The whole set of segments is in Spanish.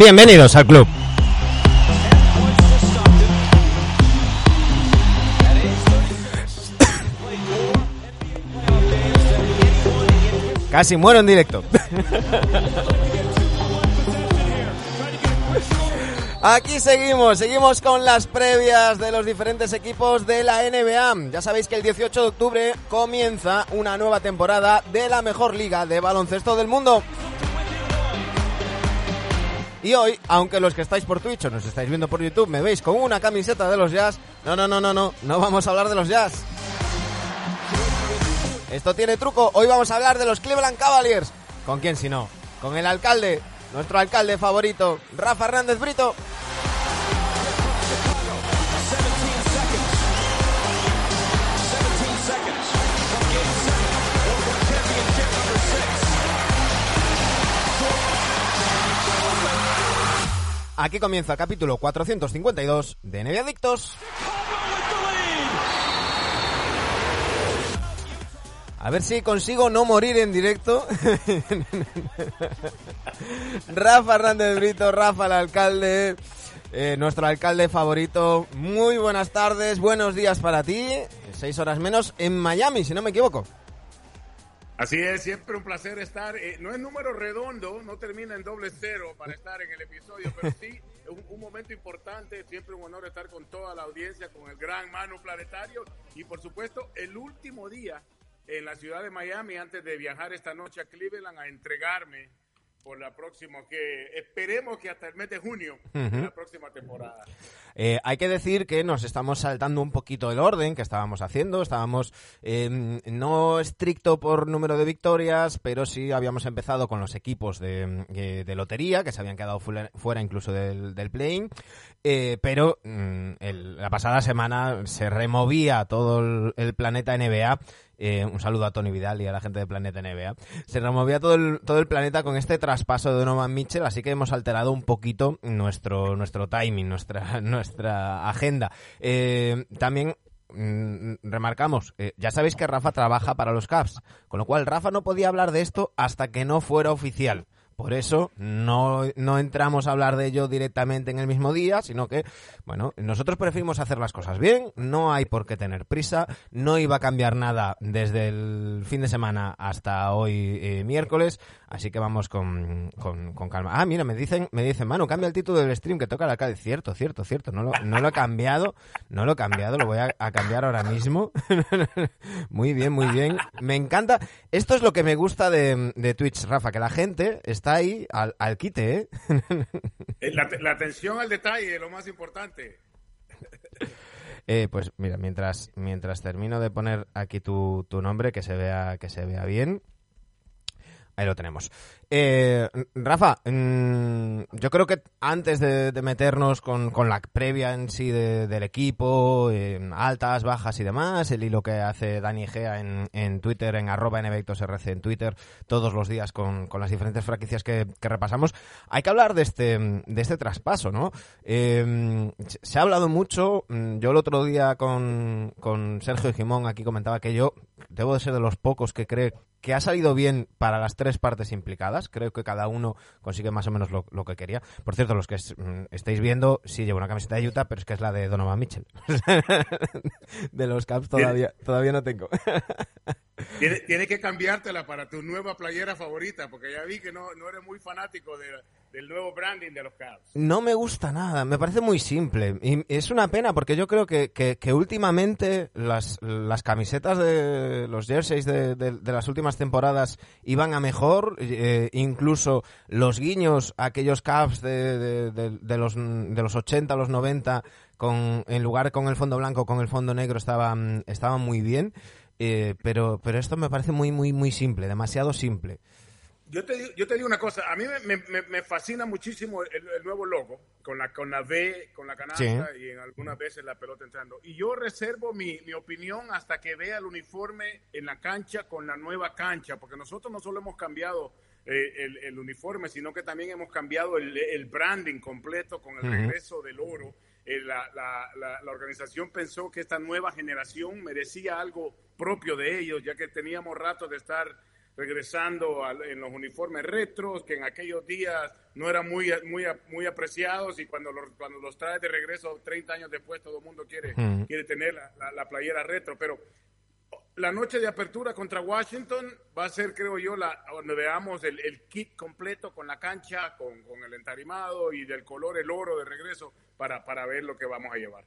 Bienvenidos al club. Casi muero en directo. Aquí seguimos, seguimos con las previas de los diferentes equipos de la NBA. Ya sabéis que el 18 de octubre comienza una nueva temporada de la mejor liga de baloncesto del mundo. Y hoy, aunque los que estáis por Twitch o nos estáis viendo por YouTube me veis con una camiseta de los Jazz, no, no, no, no, no, no vamos a hablar de los Jazz. Esto tiene truco, hoy vamos a hablar de los Cleveland Cavaliers. ¿Con quién si no? Con el alcalde, nuestro alcalde favorito, Rafa Hernández Brito. Aquí comienza el capítulo 452 de NBA Adictos. A ver si consigo no morir en directo. Rafa Hernández Brito, Rafa el alcalde, eh, nuestro alcalde favorito. Muy buenas tardes, buenos días para ti. Seis horas menos en Miami, si no me equivoco. Así es, siempre un placer estar. Eh, no es número redondo, no termina en doble cero para estar en el episodio, pero sí un, un, momento importante. Siempre un honor estar con toda la audiencia, con el gran Manu Planetario y por supuesto el último día en la ciudad de Miami antes de viajar esta noche a Cleveland a entregarme por la próxima, que esperemos que hasta el mes de junio, uh -huh. la próxima temporada. Eh, hay que decir que nos estamos saltando un poquito el orden que estábamos haciendo. Estábamos eh, no estricto por número de victorias, pero sí habíamos empezado con los equipos de, de, de lotería, que se habían quedado fuera, incluso del, del. Eh, pero mm, el, la pasada semana se removía todo el, el planeta NBA eh, un saludo a Tony Vidal y a la gente de Planeta NBA. Se removía todo el, todo el planeta con este traspaso de Donovan Mitchell, así que hemos alterado un poquito nuestro, nuestro timing, nuestra, nuestra agenda. Eh, también mm, remarcamos, eh, ya sabéis que Rafa trabaja para los Caps, con lo cual Rafa no podía hablar de esto hasta que no fuera oficial. Por eso no, no, entramos a hablar de ello directamente en el mismo día, sino que, bueno, nosotros preferimos hacer las cosas bien, no hay por qué tener prisa, no iba a cambiar nada desde el fin de semana hasta hoy eh, miércoles, así que vamos con, con, calma. Ah, mira, me dicen, me dicen, Manu, cambia el título del stream que toca la calle. Cierto, cierto, cierto, no lo, no lo he cambiado, no lo he cambiado, lo voy a, a cambiar ahora mismo. muy bien, muy bien. Me encanta, esto es lo que me gusta de, de Twitch, Rafa, que la gente está ahí al, al quite, ¿eh? La, la, atención al detalle es lo más importante. Eh, pues mira, mientras, mientras termino de poner aquí tu, tu nombre, que se vea, que se vea bien. Ahí lo tenemos. Eh, Rafa, mmm, yo creo que antes de, meternos con, con, la previa en sí de, del equipo, en altas, bajas y demás, el hilo que hace Dani Gea en, en Twitter, en arroba nvectosrc en Twitter, todos los días con, con las diferentes franquicias que, que, repasamos, hay que hablar de este, de este traspaso, ¿no? Eh, se ha hablado mucho, mm, yo el otro día con, con Sergio Gimón aquí comentaba que yo debo de ser de los pocos que cree que ha salido bien para las tres partes implicadas. Creo que cada uno consigue más o menos lo, lo que quería. Por cierto, los que es, mm, estáis viendo, sí llevo una camiseta de Utah, pero es que es la de Donovan Mitchell. de los Caps todavía, todavía no tengo. Tiene, tiene, que cambiártela para tu nueva playera favorita, porque ya vi que no, no eres muy fanático de, del nuevo branding de los Cavs. No me gusta nada, me parece muy simple. Y es una pena porque yo creo que, que, últimamente las, las, camisetas de los jerseys de, de, de, las últimas temporadas iban a mejor, eh, incluso los guiños, aquellos Cavs de, de, los, de los 80, los 90, con, en lugar con el fondo blanco, con el fondo negro, estaban, estaban muy bien. Eh, pero, pero esto me parece muy, muy, muy simple, demasiado simple. Yo te, digo, yo te digo una cosa, a mí me, me, me fascina muchísimo el, el, nuevo logo, con la, con la V, con la canasta sí. y en algunas veces la pelota entrando. Y yo reservo mi, mi, opinión hasta que vea el uniforme en la cancha con la nueva cancha, porque nosotros no solo hemos cambiado eh, el, el, uniforme, sino que también hemos cambiado el, el branding completo con el uh -huh. regreso del oro. Eh, la, la, la, la, organización pensó que esta nueva generación merecía algo propio de ellos, ya que teníamos rato de estar regresando en los uniformes retros, que en aquellos días no eran muy, muy, muy apreciados y cuando los, cuando los traes de regreso 30 años después todo el mundo quiere, quiere tener la, la, playera retro. Pero la noche de apertura contra Washington va a ser, creo yo, la, donde veamos el, el kit completo con la cancha, con, con, el entarimado y del color, el oro de regreso para, para ver lo que vamos a llevar.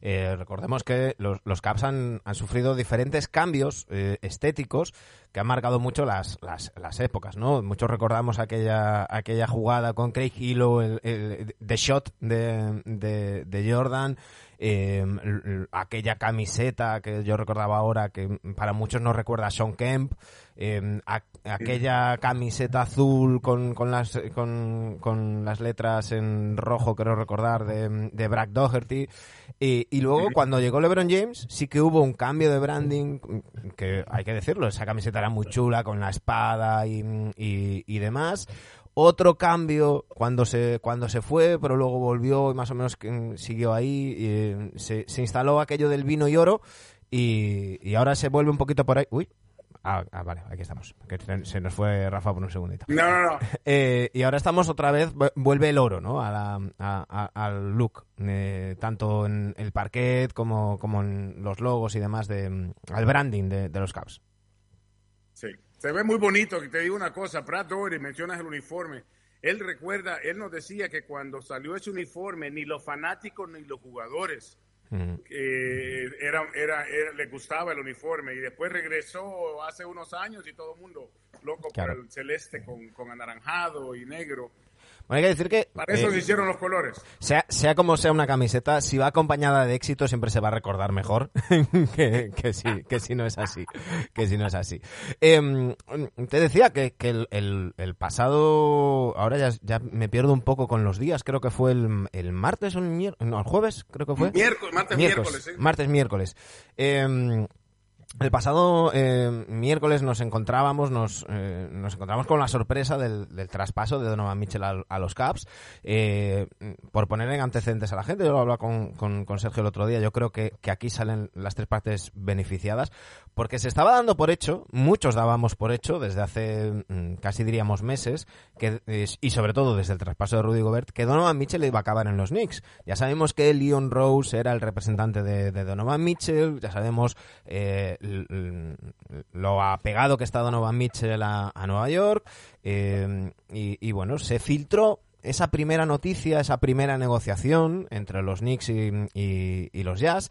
Eh, recordemos que los, los Caps han, han, sufrido diferentes cambios eh, estéticos que han marcado mucho las, las, las, épocas, ¿no? Muchos recordamos aquella, aquella jugada con Craig Hilo, el, el, the shot de, de, Jordan, eh, aquella camiseta que yo recordaba ahora que para muchos nos recuerda a Sean Kemp, eh, aquella camiseta azul con, con, las, con, con, las letras en rojo, creo recordar, de, de Brad Doherty. Y, y, luego cuando llegó LeBron James sí que hubo un cambio de branding, que hay que decirlo, esa camiseta era muy chula con la espada y, y, y demás. Otro cambio cuando se cuando se fue pero luego volvió y más o menos siguió ahí y, eh, se, se, instaló aquello del vino y oro y, y, ahora se vuelve un poquito por ahí. Uy ah, ah vale aquí estamos. Que se nos fue Rafa por un segundito. No no no. Eh, y ahora estamos otra vez vuelve el oro no a la, a, a, al look eh, tanto en el parquet como como en los logos y demás de al branding de, de los Caps sí. Se ve muy bonito, que te digo una cosa, Pratt Doherty, mencionas el uniforme. Él recuerda, él nos decía que cuando salió ese uniforme, ni los fanáticos ni los jugadores eh, era, era, le gustaba el uniforme. Y después regresó hace unos años y todo el mundo loco por el celeste con, con anaranjado y negro. Bueno, hay que decir que... Para eso eh, se hicieron los colores. Sea, sea como sea una camiseta, si va acompañada de éxito siempre se va a recordar mejor que, que, si, que si no es así. Que si no es así. Eh, te decía que, que el, el, el, pasado... Ahora ya, ya me pierdo un poco con los días. Creo que fue el, el martes o el miércoles... No, el jueves creo que fue. Miércoles, martes, miércoles. miércoles ¿sí? Martes, miércoles. El pasado eh, miércoles nos encontrábamos, nos, eh, nos encontramos con la sorpresa del, del traspaso de Donovan Mitchell a, a los Caps. Eh, por poner en antecedentes a la gente, yo lo hablaba con, con, con Sergio el otro día, yo creo que, que, aquí salen las tres partes beneficiadas, porque se estaba dando por hecho, muchos dábamos por hecho desde hace mm, casi diríamos meses, que, y sobre todo desde el traspaso de Rudy Gobert, que Donovan Mitchell iba a acabar en los Knicks. Ya sabemos que Leon Rose era el representante de, Donovan Mitchell, ya sabemos eh, lo apegado que está Donovan Mitchell a, a Nueva York eh, y, y, bueno, se filtró esa primera noticia, esa primera negociación entre los Knicks y, y, y los Jazz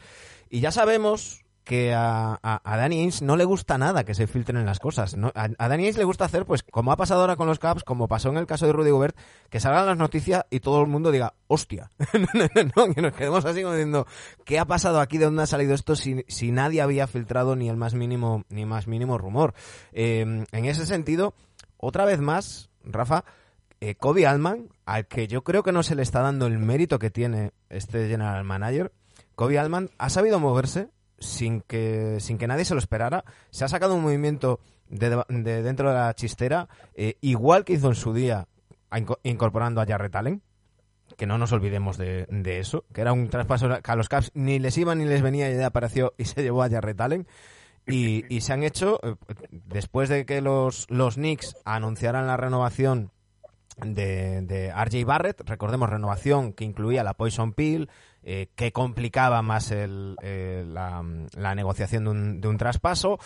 y ya sabemos que a, a, a, Danny no le gusta nada que se filtren las cosas. ¿no? A, a, Danny Ainge le gusta hacer, pues, como ha pasado ahora con los Caps, como pasó en el caso de Rudy Gobert, que salgan las noticias y todo el mundo diga, hostia. no, que nos quedemos así como diciendo, ¿qué ha pasado aquí? ¿De dónde ha salido esto? Si, si nadie había filtrado ni el más mínimo, ni más mínimo rumor. Eh, en ese sentido, otra vez más, Rafa, eh, Kobe Altman, al que yo creo que no se le está dando el mérito que tiene este general manager, Kobe Altman ha sabido moverse sin que, sin que nadie se lo esperara. Se ha sacado un movimiento de, de dentro de la chistera, eh, igual que hizo en su día incorporando a Jarrett Allen, que no nos olvidemos de, de, eso, que era un traspaso que a los Caps ni les iba ni les venía y apareció y se llevó a Jarrett Allen. Y, y se han hecho, eh, después de que los, los Knicks anunciaran la renovación de, de RJ Barrett, recordemos renovación que incluía la Poison Pill, eh, que complicaba más el, eh, la, negociación de un, de un traspaso,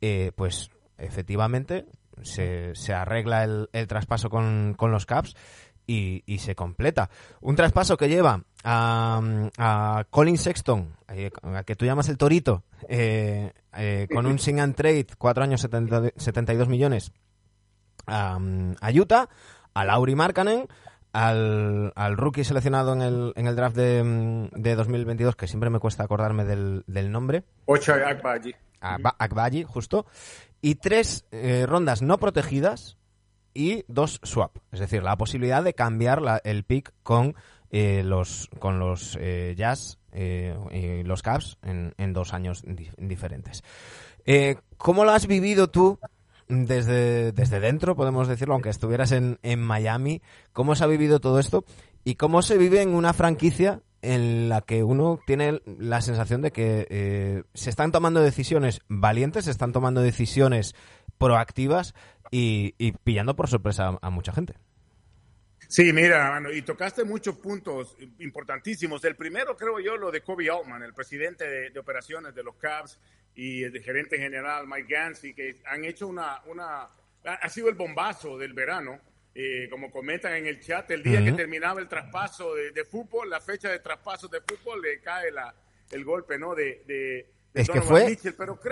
eh, pues efectivamente se, se arregla el, el traspaso con, con, los Caps y, se completa. Un traspaso que lleva a, a Colin Sexton, eh, a que tú llamas el Torito, eh, con un sing and trade, cuatro años 70, 72 millones, a, a Utah, a Lauri Markkanen, al, al rookie seleccionado en el, en el draft de, de 2022, que siempre me cuesta acordarme del, del nombre. Ocho Akbaji. Akbaji, justo. Y tres eh, rondas no protegidas y dos swap. Es decir, la posibilidad de cambiar la, el pick con eh, los, con los eh, Jazz y los Cavs en, en dos años di diferentes. ¿Cómo lo has vivido tú desde, desde dentro, podemos decirlo, aunque estuvieras en, en Miami, cómo se ha vivido todo esto y cómo se vive en una franquicia en la que uno tiene la sensación de que eh, se están tomando decisiones valientes, se están tomando decisiones proactivas y, pillando por sorpresa a, mucha gente. Sí, mira, y tocaste muchos puntos importantísimos. El primero, creo yo, lo de Kobe Altman, el presidente de, operaciones de los Cavs y el gerente general Mike Gansey, que han hecho una, una, ha sido el bombazo del verano eh, como comentan en el chat, el día que terminaba el traspaso de, fútbol, la fecha de traspaso de fútbol, le cae la, el golpe, ¿no? De, es que fue,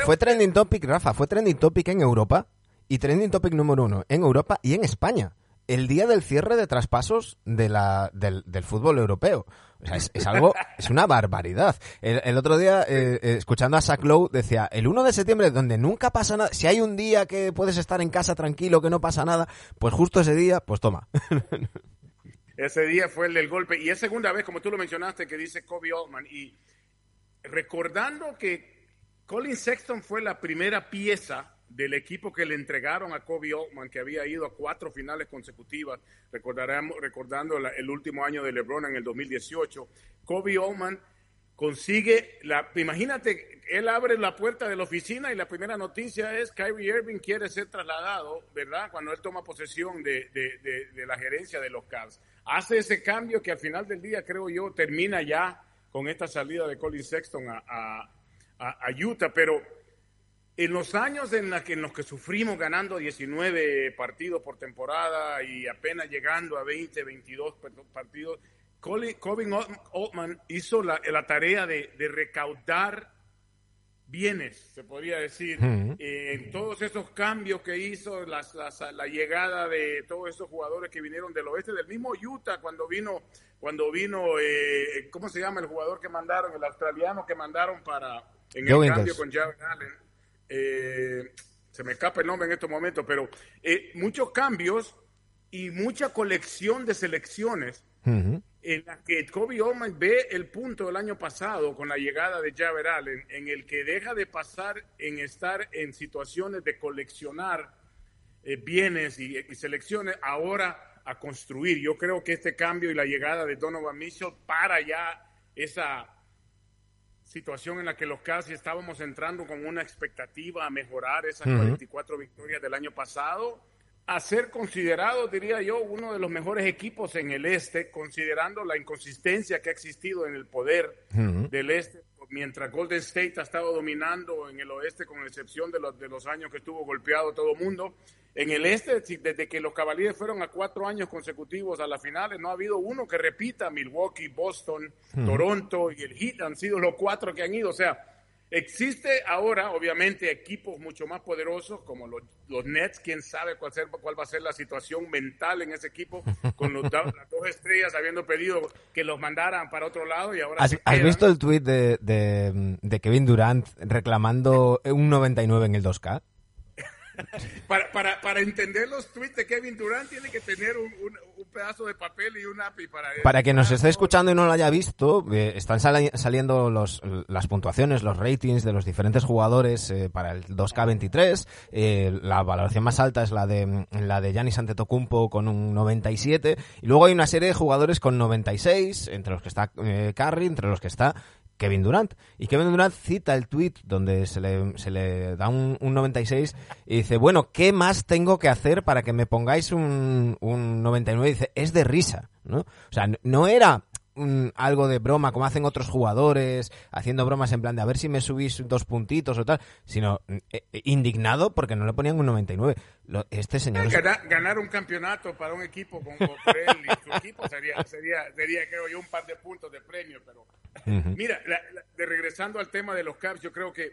fue trending topic, Rafa, fue trending topic en Europa y trending topic número uno en Europa y en España el día del cierre de traspasos de la, del, fútbol europeo. O sea, es, algo, es una barbaridad. El, otro día, eh, eh, escuchando a Zach Lowe, decía, el 1 de septiembre, donde nunca pasa nada, si hay un día que puedes estar en casa tranquilo, que no pasa nada, pues justo ese día, pues toma. Ese día fue el del golpe. Y es segunda vez, como tú lo mencionaste, que dice Kobe Altman. Y recordando que Colin Sexton fue la primera pieza del equipo que le entregaron a Kobe Altman, que había ido a cuatro finales consecutivas, recordaremos, recordando el último año de LeBron en el 2018. Kobe Altman consigue, la, imagínate, él abre la puerta de la oficina y la primera noticia es Kyrie Irving quiere ser trasladado, ¿verdad? Cuando él toma posesión de, la gerencia de los Cavs. Hace ese cambio que al final del día, creo yo, termina ya con esta salida de Colin Sexton a, a Utah, pero en los años en, la que, en los que sufrimos ganando 19 partidos por temporada y apenas llegando a 20, 22 partidos, Colin, Altman hizo la, tarea de, recaudar bienes, se podría decir, eh, en todos esos cambios que hizo, la llegada de todos esos jugadores que vinieron del oeste, del mismo Utah, cuando vino, cuando vino, eh, ¿cómo se llama el jugador que mandaron, el australiano que mandaron para, en el cambio con Jared Allen? Eh, se me escapa el nombre en estos momentos, pero eh, muchos cambios y mucha colección de selecciones en la que Kobe Oman ve el punto del año pasado con la llegada de Javier Allen, en el que deja de pasar en estar en situaciones de coleccionar eh, bienes y, y, selecciones, ahora a construir. Yo creo que este cambio y la llegada de Donovan Mitchell para ya esa situación en la que los casi estábamos entrando con una expectativa a mejorar esas 44 victorias del año pasado, a ser considerado, diría yo, uno de los mejores equipos en el este, considerando la inconsistencia que ha existido en el poder del este, mientras Golden State ha estado dominando en el oeste, con excepción de los, de los años que estuvo golpeado todo el mundo. En el este, desde que los Cavaliers fueron a cuatro años consecutivos a las finales, no ha habido uno que repita. Milwaukee, Boston, Toronto y el Heat han sido los cuatro que han ido. O sea, existe ahora, obviamente, equipos mucho más poderosos como los, Nets. Quién sabe cuál, cuál, va a ser la situación mental en ese equipo con las dos estrellas habiendo pedido que los mandaran para otro lado y ahora. ¿Has, visto el tweet de, de, de Kevin Durant reclamando un 99 en el 2K? para, para, para, entender los tweets de Kevin Durant tiene que tener un, un, pedazo de papel y un API para... Para que nos esté escuchando y no lo haya visto, eh, están saliendo los, las puntuaciones, los ratings de los diferentes jugadores eh, para el 2K23. Eh, la valoración más alta es la de la de Giannis Antetokounmpo con un 97. Y luego hay una serie de jugadores con 96, entre los que está Curry, entre los que está Kevin Durant. Y Kevin Durant cita el tweet donde se le, se le da un, 96 y dice, bueno, ¿qué más tengo que hacer para que me pongáis un, un 99? Y dice, es de risa, ¿no? O sea, no era algo de broma, como hacen otros jugadores, haciendo bromas en plan de a ver si me subís dos puntitos o tal, sino eh, indignado porque no le ponían un 99. este señor... Ganar, un campeonato para un equipo como él y su equipo sería, sería, sería, creo yo, un par de puntos de premio, pero... Mira, de regresando al tema de los Cavs, yo creo que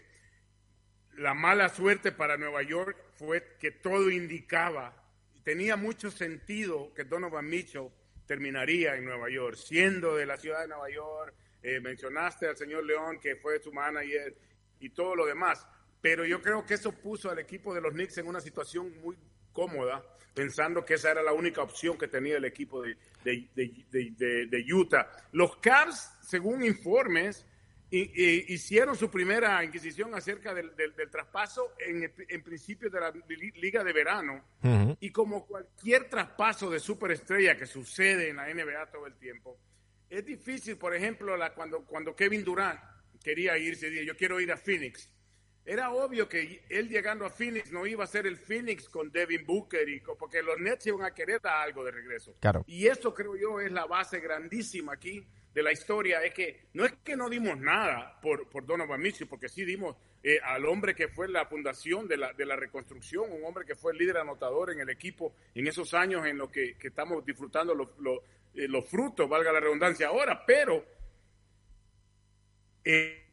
la mala suerte para Nueva York fue que todo indicaba, tenía mucho sentido que Donovan Mitchell terminaría en Nueva York, siendo de la ciudad de Nueva York. Eh, mencionaste al señor León, que fue su manager y todo lo demás. Pero yo creo que eso puso al equipo de los Knicks en una situación muy cómoda, pensando que esa era la única opción que tenía el equipo de, de Utah. Los Cavs, según informes, y, hicieron su primera inquisición acerca del, traspaso en, en, principio de la liga de verano. Y como cualquier traspaso de superestrella que sucede en la NBA todo el tiempo, es difícil, por ejemplo, la, cuando, cuando Kevin Durant quería irse, yo quiero ir a Phoenix. Era obvio que él llegando a Phoenix no iba a ser el Phoenix con Devin Booker, y, porque los Nets iban a querer dar algo de regreso. Claro. Y esto creo yo es la base grandísima aquí de la historia, es que no es que no dimos nada por, por Donovan Mitchell, porque sí dimos eh, al hombre que fue la fundación de la, de la reconstrucción, un hombre que fue el líder anotador en el equipo en esos años en los que, estamos disfrutando los, eh, los, frutos, valga la redundancia ahora, pero... Eh,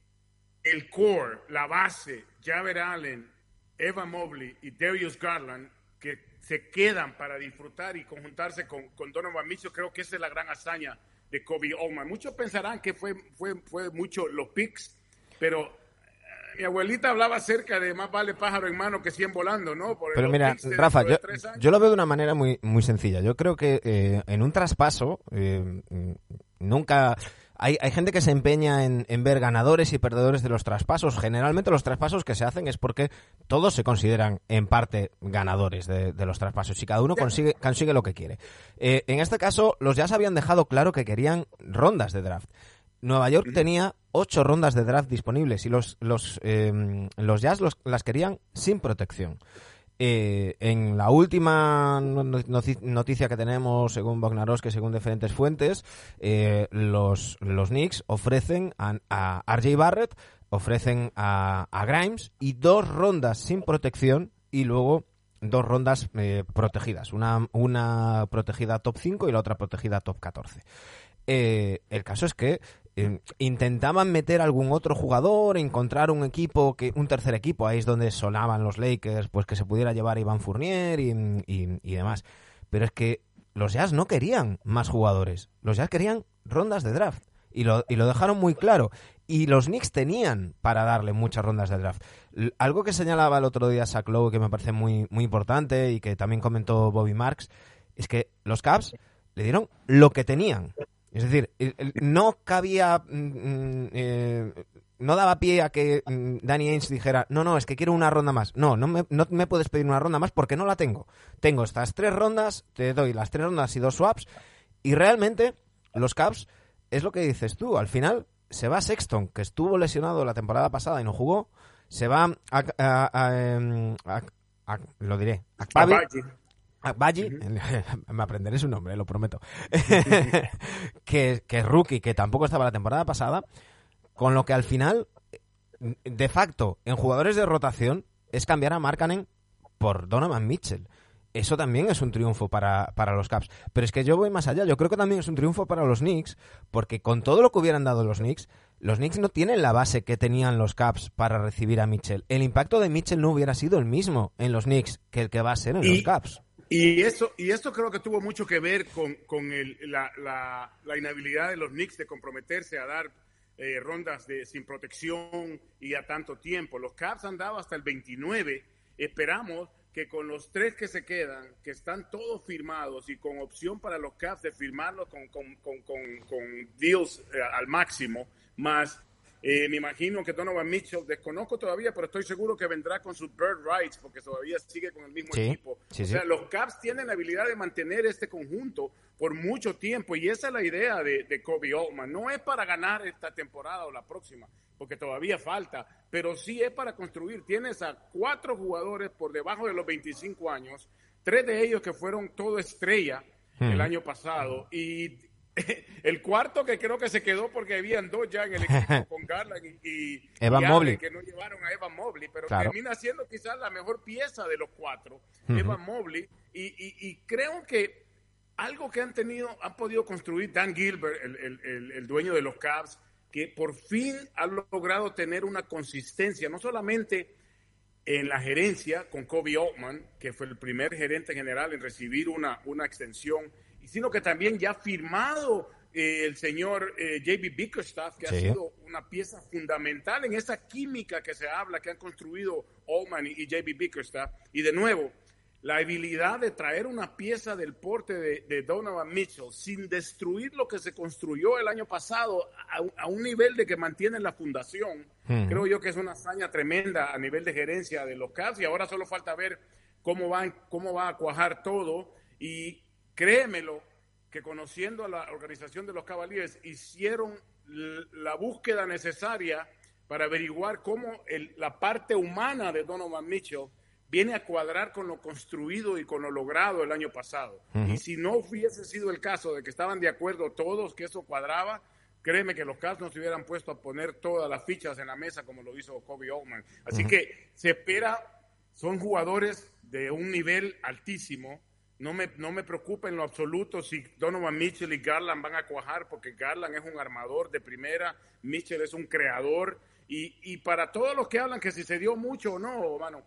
el core, la base, Javier Allen, Evan Mobley y Darius Garland, que se quedan para disfrutar y conjuntarse con, con Donovan Mitchell, creo que esa es la gran hazaña de Kobe Oman. Muchos pensarán que fue, fue, fue mucho los picks, pero eh, mi abuelita hablaba acerca de más vale pájaro en mano que 100 volando, ¿no? Pero mira, Rafa, yo, lo veo de una manera muy, muy sencilla. Yo creo que eh, en un traspaso eh, nunca hay, hay gente que se empeña en, ver ganadores y perdedores de los traspasos. Generalmente los traspasos que se hacen es porque todos se consideran en parte ganadores de, los traspasos y cada uno consigue, consigue lo que quiere. Eh, en este caso, los Jazz habían dejado claro que querían rondas de draft. Nueva York tenía ocho rondas de draft disponibles y los, los, eh, los Jazz las querían sin protección. Eh, en la última noticia que tenemos, según que según diferentes fuentes, eh, los, los Knicks ofrecen a, RJ Barrett, ofrecen a, Grimes y dos rondas sin protección y luego dos rondas eh, protegidas. Una, una protegida top 5 y la otra protegida top 14. el caso es que intentaban meter algún otro jugador, encontrar un equipo, que un tercer equipo, ahí es donde sonaban los Lakers, pues que se pudiera llevar a Iván Fournier y, demás. Pero es que los Jazz no querían más jugadores, los Jazz querían rondas de draft. Y lo, y lo dejaron muy claro. Y los Knicks tenían para darle muchas rondas de draft. algo que señalaba el otro día Zach Lowe, que me parece muy, muy importante y que también comentó Bobby Marks, es que los Caps le dieron lo que tenían. Es decir, no cabía, mm, mm, eh, no daba pie a que mm, Danny Ainge dijera, no, no, es que quiero una ronda más. No, no me, no me puedes pedir una ronda más porque no la tengo. Tengo estas tres rondas, te doy las tres rondas y dos swaps. Y realmente, los Caps, es lo que dices tú, al final se va Sexton, que estuvo lesionado la temporada pasada y no jugó, se va a, em, lo diré, a, Baggi, me aprenderé su nombre, lo prometo, que, que es rookie, que tampoco estaba la temporada pasada, con lo que al final, de facto, en jugadores de rotación, es cambiar a Markkanen por Donovan Mitchell. Eso también es un triunfo para, para, los Caps. Pero es que yo voy más allá. Yo creo que también es un triunfo para los Knicks, porque con todo lo que hubieran dado los Knicks, los Knicks no tienen la base que tenían los Caps para recibir a Mitchell. El impacto de Mitchell no hubiera sido el mismo en los Knicks que el que va a ser en los Caps. Y eso, y esto creo que tuvo mucho que ver con, con el, la, la, inhabilidad de los Knicks de comprometerse a dar eh, rondas de, sin protección y a tanto tiempo. Los Caps han dado hasta el 29. Esperamos que con los tres que se quedan, que están todos firmados y con opción para los Caps de firmarlos con, con, con, con deals eh, al máximo, más eh, me imagino que Donovan Mitchell, desconozco todavía, pero estoy seguro que vendrá con sus bird rights porque todavía sigue con el mismo equipo. o sea, los Caps tienen la habilidad de mantener este conjunto por mucho tiempo y esa es la idea de, de Kobe Altman. No es para ganar esta temporada o la próxima, porque todavía falta, pero sí es para construir. Tienes a cuatro jugadores por debajo de los 25 años, tres de ellos que fueron todo estrella el hmm. año pasado y el cuarto que creo que se quedó porque habían dos ya en el equipo con Garland y, Evan Mobley. que no llevaron a Evan Mobley, pero termina siendo quizás la mejor pieza de los cuatro, Evan Mobley, y, creo que algo que han tenido, han podido construir Dan Gilbert, el, dueño de los Cavs, que por fin ha logrado tener una consistencia, no solamente en la gerencia con Kobe Altman, que fue el primer gerente general en recibir una, una extensión sino que también ya ha firmado eh, el señor eh, JB Bickerstaff, que ha sido una pieza fundamental en esa química que se habla, que han construido Allman y, JB Bickerstaff. Y de nuevo, la habilidad de traer una pieza del porte de, Donovan Mitchell sin destruir lo que se construyó el año pasado a, un nivel de que mantienen la fundación, creo yo que es una hazaña tremenda a nivel de gerencia de los Cavs y ahora solo falta ver cómo va, cómo va a cuajar todo. Y Créemelo que conociendo a la organización de los Cavaliers hicieron la búsqueda necesaria para averiguar cómo la parte humana de Donovan Mitchell viene a cuadrar con lo construido y con lo logrado el año pasado. Y si no hubiese sido el caso de que estaban de acuerdo todos que eso cuadraba, créeme que los Cavs no se hubieran puesto a poner todas las fichas en la mesa como lo hizo Kobe Oldman. Así que se espera, son jugadores de un nivel altísimo. No me, no me preocupa en lo absoluto si Donovan Mitchell y Garland van a cuajar, porque Garland es un armador de primera, Mitchell es un creador. Y, y para todos los que hablan que si se dio mucho o no, mano,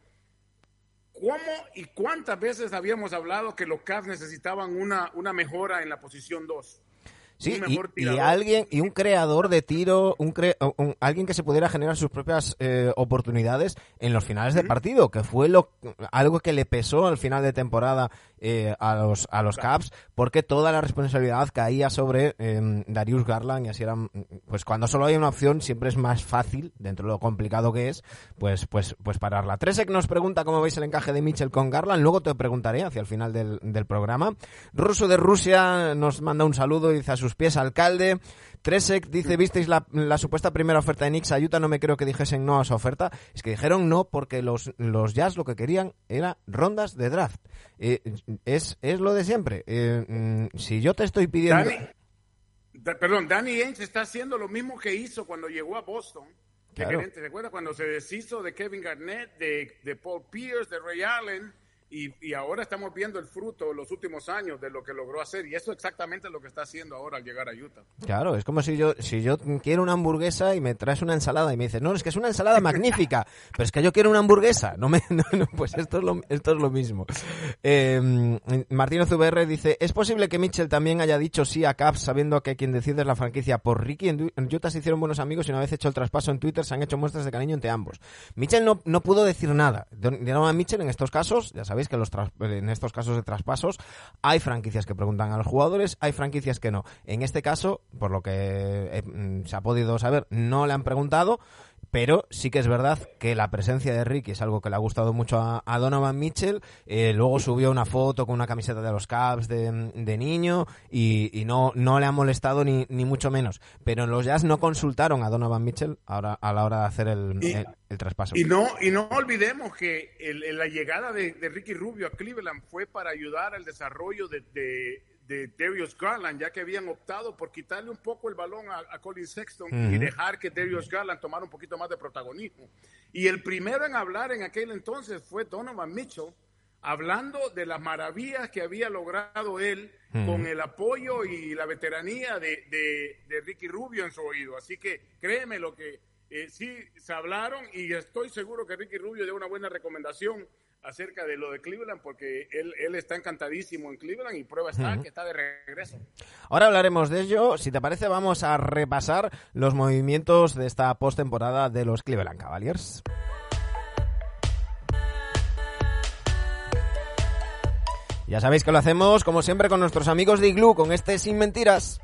¿cómo y cuántas veces habíamos hablado que los Cavs necesitaban una, una mejora en la posición 2? Sí, y, alguien y un creador de tiro, un, alguien que se pudiera generar sus propias eh, oportunidades en los finales de partido, que fue lo algo que le pesó al final de temporada eh, a los a los Caps, porque toda la responsabilidad caía sobre eh, Darius Garland y así era, pues cuando solo hay una opción siempre es más fácil dentro de lo complicado que es, pues pues pues pararla. Tresek nos pregunta cómo veis el encaje de Mitchell con Garland, luego te preguntaré hacia el final del, del programa. Ruso de Rusia nos manda un saludo y dice a su pies, alcalde. Tresek dice, ¿visteis la, supuesta primera oferta de Knicks a Utah? No me creo que dijesen no a esa oferta. Es que dijeron no porque los, los Jazz lo que querían era rondas de draft. Eh, es, es lo de siempre. Eh, mm, si yo te estoy pidiendo... perdón, Danny Ainge está haciendo lo mismo que hizo cuando llegó a Boston. Claro. ¿Te acuerdas cuando se deshizo de Kevin Garnett, de, de Paul Pierce, de Ray Allen? Y, ahora estamos viendo el fruto los últimos años de lo que logró hacer y eso es exactamente lo que está haciendo ahora al llegar a Utah. Claro, es como si yo si yo quiero una hamburguesa y me traes una ensalada y me dices, no, es que es una ensalada magnífica, pero es que yo quiero una hamburguesa. No me, pues esto es lo, esto es lo mismo. Eh, Martínez VR dice, ¿es posible que Mitchell también haya dicho sí a Caps sabiendo que quien decide es la franquicia por Ricky? En, Utah se hicieron buenos amigos y una vez hecho el traspaso en Twitter se han hecho muestras de cariño entre ambos. Mitchell no, no pudo decir nada. a Mitchell en estos casos, ya sabes sabéis que los en estos casos de traspasos hay franquicias que preguntan a los jugadores, hay franquicias que no. En este caso, por lo que eh, mm, se ha podido saber, no le han preguntado. Pero sí que es verdad que la presencia de Ricky es algo que le ha gustado mucho a, Donovan Mitchell. Eh, luego subió una foto con una camiseta de los Cavs de, niño y, no, no le ha molestado ni, ni mucho menos. Pero los Jazz no consultaron a Donovan Mitchell ahora, a la hora de hacer el, el, traspaso. Y no, y no olvidemos que la llegada de, Ricky Rubio a Cleveland fue para ayudar al desarrollo de de Darius Garland, ya que habían optado por quitarle un poco el balón a, Colin Sexton y dejar que Darius Garland tomara un poquito más de protagonismo. Y el primero en hablar en aquel entonces fue Donovan Mitchell, hablando de las maravillas que había logrado él con el apoyo y la veteranía de, de, Ricky Rubio en su oído. Así que créeme lo que eh, sí se hablaron y estoy seguro que Ricky Rubio dio una buena recomendación acerca de lo de Cleveland porque él, él está encantadísimo en Cleveland y prueba está que está de regreso. Ahora hablaremos de ello. Si te parece, vamos a repasar los movimientos de esta postemporada de los Cleveland Cavaliers. Ya sabéis que lo hacemos, como siempre, con nuestros amigos de Igloo, con este Sin Mentiras.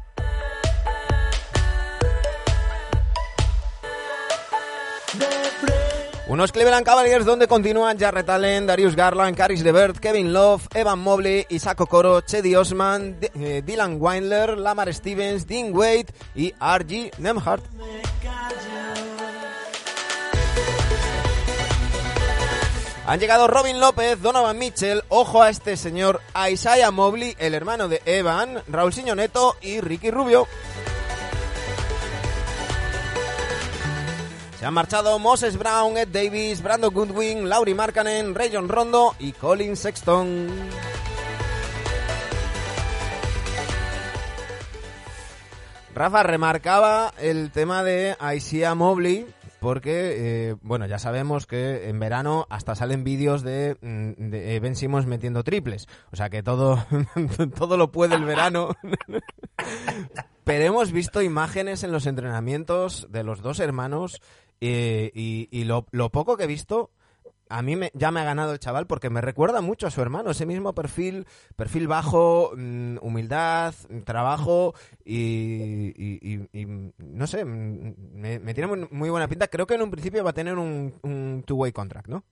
Unos Cleveland Cavaliers donde continúan Jarrett Allen, Darius Garland, Caris LeVert, Kevin Love, Evan Mobley, Isaac Okoro, Chedi Osman, eh, Dylan Weinler, Lamar Stevens, Dean Wade y R.G. Nemhart. Han llegado Robin López, Donovan Mitchell, ojo a este señor, Isaiah Mobley, el hermano de Evan, Raúl Neto y Ricky Rubio. Se han marchado Moses Brown, Ed Davis, Brandon Goodwin, Laurie Markkanen, Rayon Rondo y Colin Sexton. Rafa remarcaba el tema de Isaiah Mobley porque, eh, bueno, ya sabemos que en verano hasta salen vídeos de, mm, de Ben Simmons metiendo triples. O sea que todo, todo lo puede el verano. Pero hemos visto imágenes en los entrenamientos de los dos hermanos y, lo, poco que he visto, a mí me, ya me ha ganado el chaval porque me recuerda mucho a su hermano, ese mismo perfil, perfil bajo, mm, humildad, trabajo y, no sé, me, tiene muy, buena pinta. Creo que en un principio va a tener un, two-way contract, ¿no?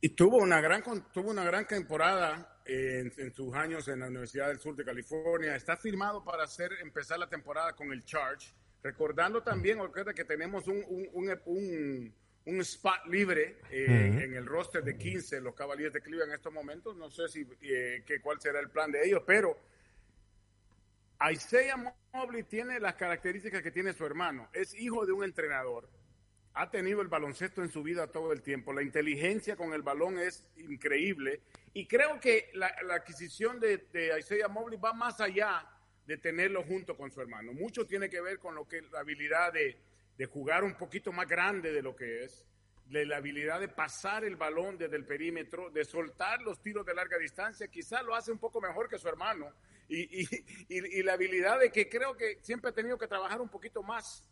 Y tuvo una gran, tuvo una gran temporada en, en, sus años en la Universidad del Sur de California. Está firmado para hacer, empezar la temporada con el Charge Recordando también, que tenemos un, un, un, spot libre eh, en el roster de 15, los Cavaliers de Cleveland en estos momentos. No sé si eh, que, cuál será el plan de ellos, pero Isaiah Mobley tiene las características que tiene su hermano. Es hijo de un entrenador. Ha tenido el baloncesto en su vida todo el tiempo. La inteligencia con el balón es increíble. Y creo que la, adquisición de, de Isaiah Mobley va más allá de tenerlo junto con su hermano. Mucho tiene que ver con lo que la habilidad de, jugar un poquito más grande de lo que es, de la habilidad de pasar el balón desde el perímetro, de soltar los tiros de larga distancia, quizás lo hace un poco mejor que su hermano, y, y, la habilidad de que creo que siempre ha tenido que trabajar un poquito más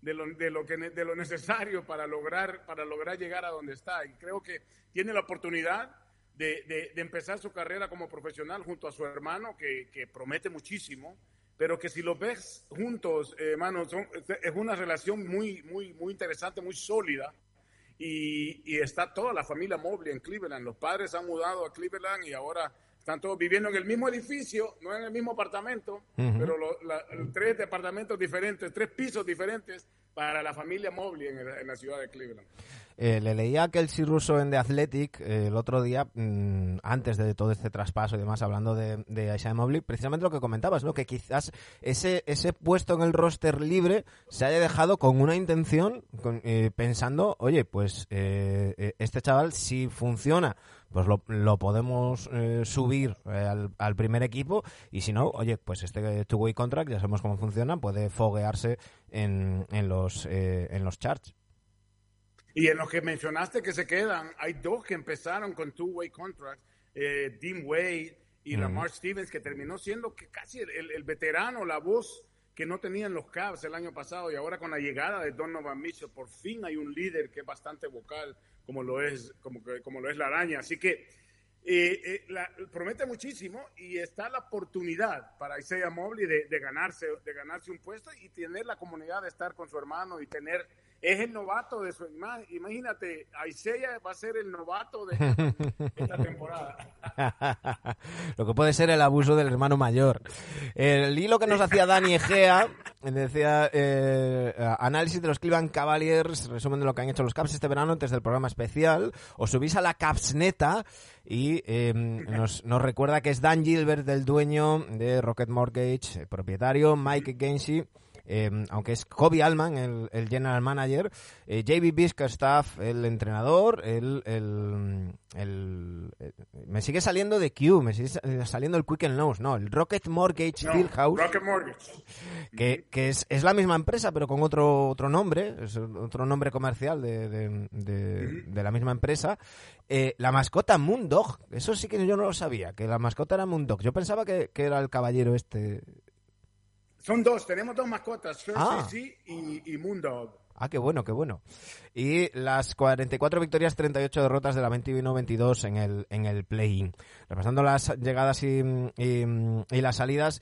de lo, de de lo necesario para lograr, para lograr llegar a donde está. Y creo que tiene la oportunidad de, empezar su carrera como profesional junto a su hermano, que, promete muchísimo, pero que si lo ves juntos, hermano, es una relación muy, muy, muy interesante, muy sólida. Y, está toda la familia móvil en Cleveland. Los padres han mudado a Cleveland y ahora están todos viviendo en el mismo edificio, no en el mismo apartamento, pero tres departamentos diferentes, tres pisos diferentes para la familia móvil en la ciudad de Cleveland. Eh, le leía a Kelsey Russo en The Athletic eh, el otro día, mm, antes de todo este traspaso y demás, hablando de, de Isaiah Mobley, precisamente lo que comentabas, ¿no? Que quizás ese, ese puesto en el roster libre se haya dejado con una intención, eh, pensando, oye, pues este chaval si funciona, pues lo, lo podemos subir al, al, primer equipo y si no, oye, pues este two-way contract, ya sabemos cómo funciona, puede foguearse en, en, los, en los charts. Y en los que mencionaste que se quedan, hay dos que empezaron con two-way contracts, eh, Dean Wade y Lamar Stevens, que terminó siendo que casi el, veterano, la voz que no tenían los Cavs el año pasado y ahora con la llegada de Donovan Mitchell, por fin hay un líder que es bastante vocal, como lo es, como, como lo es la araña. Así que eh, eh, promete muchísimo y está la oportunidad para Isaiah Mobley de, de, ganarse, de ganarse un puesto y tener la comunidad de estar con su hermano y tener es el novato de su imagínate, Isaiah va a ser el novato de esta temporada. Lo que puede ser el abuso del hermano mayor. El hilo que nos hacía Dani Egea decía eh, análisis de los Cleveland Cavaliers, resumen de lo que han hecho los Caps este verano antes del programa especial. Os subís a la Capsneta y em, nos, nos, recuerda que es Dan Gilbert, el dueño de Rocket Mortgage, propietario, Mike Gainsey Em, aunque es Kobe Alman, el, general manager, eh, JB Bickerstaff, el entrenador, el, el, me sigue saliendo de Q, me sigue saliendo el Quick and Loans, no, el Rocket Mortgage Fieldhouse, Rocket Mortgage. que, que es, es, la misma empresa, pero con otro, otro nombre, es otro nombre comercial de, de, de, la misma empresa. Eh, la mascota Moondog, eso sí que yo no lo sabía, que la mascota era Moondog. Yo pensaba que, que era el caballero este, son dos, tenemos dos mascotas, ah. y, y Moondog. Ah, qué bueno, qué bueno. Y las 44 victorias, 38 derrotas de la 21-22 en el, en el play-in. Repasando las llegadas y, y, las salidas,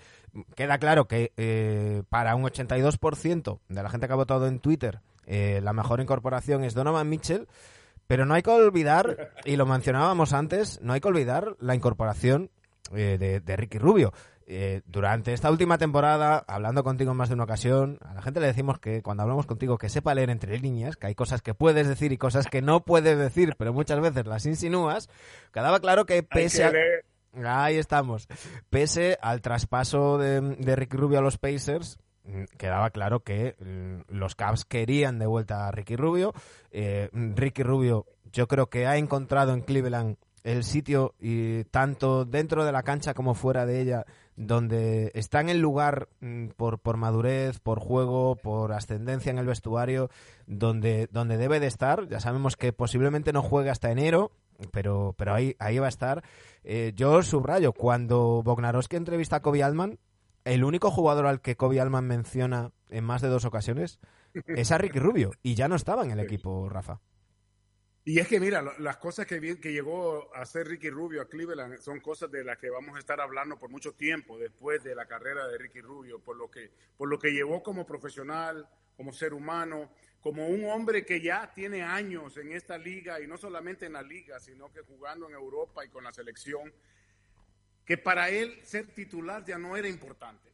queda claro que eh, para un 82% de la gente que ha votado en Twitter, eh, la mejor incorporación es Donovan Mitchell. Pero no hay que olvidar, y lo mencionábamos antes, no hay que olvidar la incorporación eh, de, de, Ricky Rubio. Eh, durante esta última temporada, hablando contigo en más de una ocasión, a la gente le decimos que cuando hablamos contigo que sepa leer entre líneas, que hay cosas que puedes decir y cosas que no puedes decir, pero muchas veces las insinúas, quedaba claro que pese a... Ahí estamos. Pese al traspaso de, de Ricky Rubio a los Pacers, mm, quedaba claro que mm, los Cavs querían de vuelta a Ricky Rubio. Eh, Ricky Rubio yo creo que ha encontrado en Cleveland el sitio y tanto dentro de la cancha como fuera de ella donde está en el lugar mm, por, por madurez, por juego, por ascendencia en el vestuario, donde, donde debe de estar. Ya sabemos que posiblemente no juegue hasta enero, pero, pero ahí, ahí va a estar. Eh, yo subrayo, cuando Bognarowski entrevista a Kobe Alman, el único jugador al que Kobe Alman menciona en más de dos ocasiones es a Ricky Rubio, y ya no estaba en el equipo, Rafa. Y es que mira, las cosas que, que llegó a hacer Ricky Rubio a Cleveland son cosas de las que vamos a estar hablando por mucho tiempo después de la carrera de Ricky Rubio, por lo que, por lo que llevó como profesional, como ser humano, como un hombre que ya tiene años en esta liga y no solamente en la liga, sino que jugando en Europa y con la selección, que para él ser titular ya no era importante.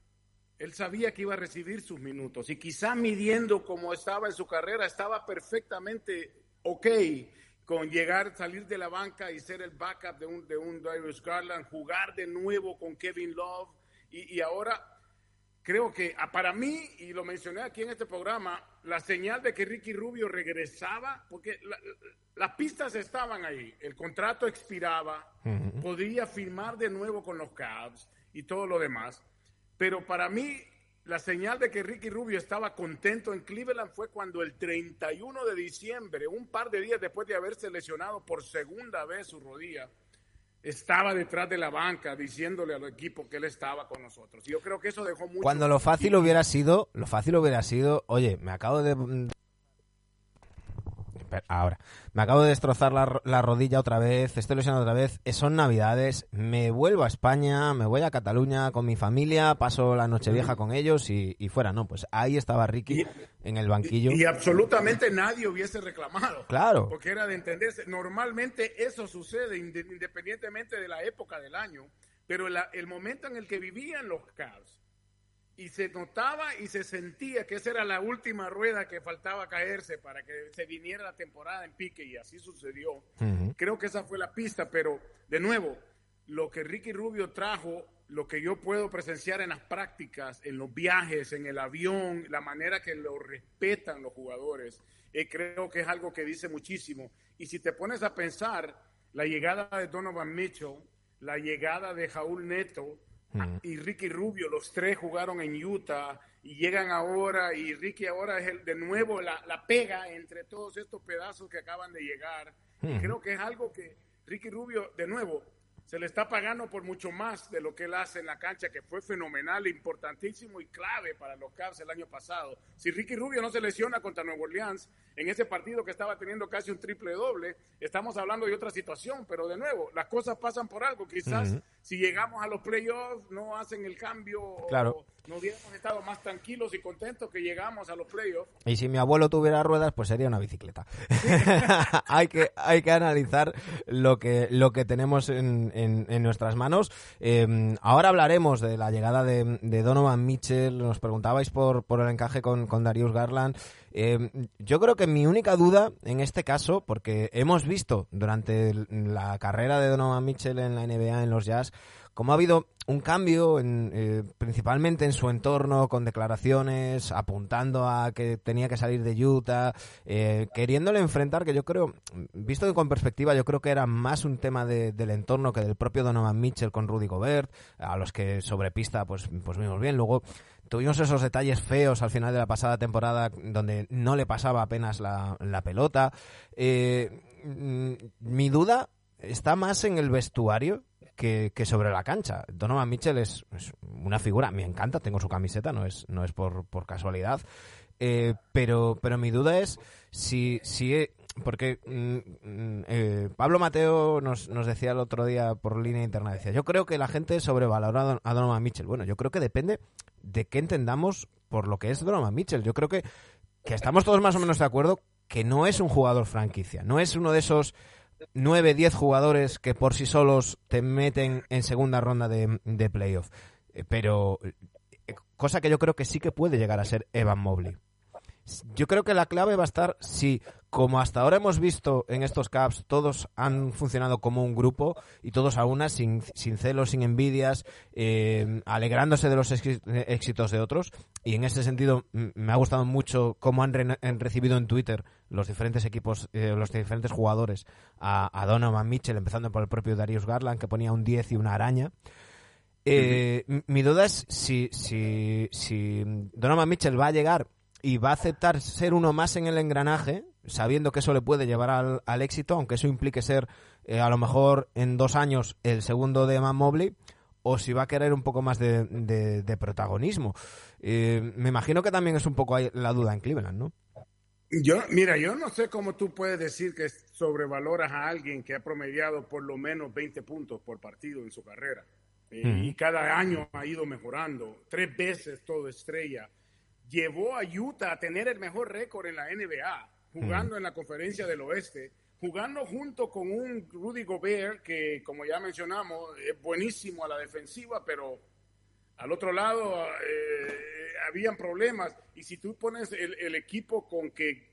él sabía que iba a recibir sus minutos y quizá midiendo cómo estaba en su carrera, estaba perfectamente ok con llegar, salir de la banca y ser el backup de un, de un Darius Garland, jugar de nuevo con Kevin Love y, ahora creo que ah, para mí, y lo mencioné aquí en este programa, la señal de que Ricky Rubio regresaba, porque las pistas estaban ahí, el contrato expiraba, podría firmar de nuevo con los Cavs y todo lo demás. Pero para mí, la señal de que Ricky Rubio estaba contento en Cleveland fue cuando el 31 de diciembre, un par de días después de haberse lesionado por segunda vez su rodilla, estaba detrás de la banca diciéndole al equipo que él estaba con nosotros. Yo creo que eso dejó mucho. Cuando lo fácil hubiera sido, lo fácil hubiera sido, oye, me acabo de ahora. Me acabo de destrozar la, rodilla otra vez, estoy lesionado otra vez, eh, son navidades, me vuelvo a España, me voy a Cataluña con mi familia, paso la noche vieja con ellos y, fuera, ¿no? Pues ahí estaba Ricky en el banquillo. Y, absolutamente nadie hubiese reclamado. Claro. Porque era de entenderse. Normalmente eso sucede independientemente de la época del año, pero el momento en el que vivían los Cavs y se notaba y se sentía que esa era la última rueda que faltaba caerse para que se viniera la temporada en pique y así sucedió. Creo que esa fue la pista, pero de nuevo, lo que Ricky Rubio trajo, lo que yo puedo presenciar en las prácticas, en los viajes, en el avión, la manera que lo respetan los jugadores, eh, creo que es algo que dice muchísimo. Y si te pones a pensar, la llegada de Donovan Mitchell, la llegada de Jaúl Neto, y Ricky Rubio, los tres jugaron en Utah y llegan ahora y Ricky ahora es el, de nuevo la, la pega entre todos estos pedazos que acaban de llegar. Creo que es algo que Ricky Rubio, de nuevo, se le está pagando por mucho más de lo que él hace en la cancha, que fue fenomenal, importantísimo y clave para los Cavs el año pasado. Si Ricky Rubio no se lesiona contra Nuevo Orleans en ese partido que estaba teniendo casi un triple doble, estamos hablando de otra situación, pero de nuevo, las cosas pasan por algo. Quizás si llegamos a los playoffs no hacen el cambio claro. o no hubiéramos estado más tranquilos y contentos que llegamos a los playoffs. Y si mi abuelo tuviera ruedas, pues sería una bicicleta. hay que hay que analizar lo que lo que tenemos en, en, nuestras manos. Em, ahora hablaremos de la llegada de, Donovan Mitchell. Nos preguntabais por, por el encaje con, con Darius Garland. Em, yo creo que mi única duda en este caso, porque hemos visto durante la carrera de Donovan Mitchell en la NBA, en los Jazz, como ha habido un cambio en, eh, principalmente en su entorno con declaraciones apuntando a que tenía que salir de Utah eh, queriéndole enfrentar que yo creo visto con perspectiva yo creo que era más un tema del entorno que del propio Donovan Mitchell con Rudy Gobert a los que sobre pista pues pues vimos bien. Luego tuvimos esos detalles feos al final de la pasada temporada donde no le pasaba apenas la, pelota. Eh, mm, mi duda está más en el vestuario que, sobre la cancha. Donovan Mitchell es, una figura, me encanta, tengo su camiseta, no es, no es por, por casualidad. Eh, pero, pero mi duda es si, si porque mm, mm, eh, Pablo Mateo nos, nos decía el otro día por línea interna, decía, yo creo que la gente sobrevalora a Donovan Mitchell. Bueno, yo creo que depende de qué entendamos por lo que es Donovan Mitchell. Yo creo que, que estamos todos más o menos de acuerdo que no es un jugador franquicia, no es uno de esos 9, 10 jugadores que por sí solos te meten en segunda ronda de, de playoff. Eh, pero eh, cosa que yo creo que sí que puede llegar a ser Evan Mobley. Yo creo que la clave va a estar si, como hasta ahora hemos visto en estos Caps, todos han funcionado como un grupo y todos a una, sin, sin celos, sin envidias, eh, alegrándose de los éxitos de otros. Y en ese sentido, me ha gustado mucho cómo han, recibido en Twitter los diferentes equipos, eh, los diferentes jugadores a, Donovan Mitchell, empezando por el propio Darius Garland, que ponía un 10 y una araña. Eh, mi duda es si, si, si Donovan Mitchell va a llegar y va a aceptar ser uno más en el engranaje, sabiendo que eso le puede llevar al, éxito, aunque eso implique ser eh, a lo mejor en dos años el segundo de Man Mobley, o si va a querer un poco más de, protagonismo. Eh, me imagino que también es un poco la duda en Cleveland, ¿no? Yo, mira, yo no sé cómo tú puedes decir que sobrevaloras a alguien que ha promediado por lo menos 20 puntos por partido en su carrera. Eh, y cada año ha ido mejorando. Tres veces todo estrella llevó a Utah a tener el mejor récord en la NBA, jugando en la conferencia del oeste, jugando junto con un Rudy Gobert que, como ya mencionamos, es buenísimo a la defensiva, pero Al otro lado eh, habían problemas. Y si tú pones el, equipo con que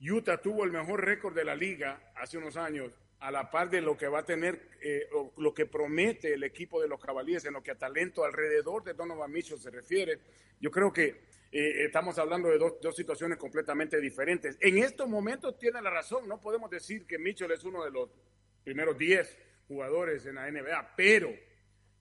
Utah tuvo el mejor récord de la liga hace unos años, a la par de lo que va a tener, eh, lo que promete el equipo de los Cavaliers en lo que a talento alrededor de Donovan Mitchell se refiere, yo creo que eh, estamos hablando de dos, dos, situaciones completamente diferentes. En estos momentos tiene la razón, no podemos decir que Mitchell es uno de los primeros 10 jugadores en la NBA, pero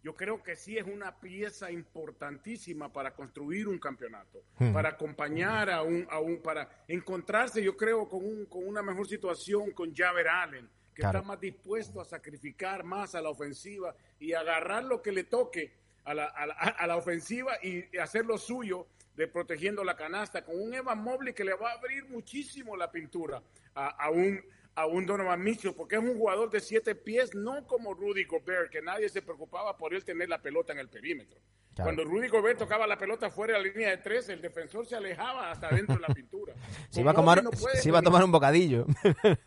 yo creo que sí es una pieza importantísima para construir un campeonato, hmm. para acompañar a un, a un, para encontrarse, yo creo, con, un, con una mejor situación con Javer Allen, que está más dispuesto a sacrificar más a la ofensiva y agarrar lo que le toque a la, a la, ofensiva y hacer lo suyo de protegiendo la canasta, con un Evan Mobley que le va a abrir muchísimo la pintura a, a un a un Donovan Mitchell, porque es un jugador de siete pies, no como Rudy Gobert, que nadie se preocupaba por él tener la pelota en el perímetro. Cuando Rudy Gobert tocaba la pelota fuera de la línea de tres, el defensor se alejaba hasta dentro de la pintura. se, iba a, tomar, a tomar un bocadillo.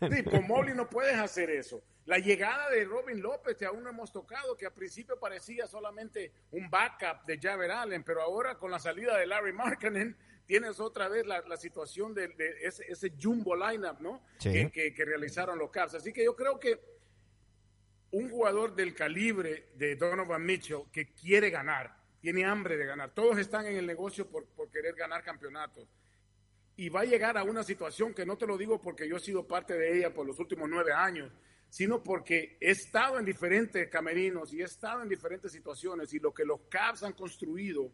sí, con Mobley no puedes hacer eso. La llegada de Robin López, que aún no hemos tocado, que al principio parecía solamente un backup de Javer Allen, pero ahora con la salida de Larry Markkanen, tienes otra vez la, situación de, ese, jumbo lineup, ¿no? Que, realizaron los Cavs. Así que yo creo que un jugador del calibre de Donovan Mitchell que quiere ganar, tiene hambre de ganar. Todos están en el negocio por, por querer ganar campeonatos. Y va a llegar a una situación que no te lo digo porque yo he sido parte de ella por los últimos nueve años, sino porque he estado en diferentes camerinos y he estado en diferentes situaciones y lo que los Cavs han construido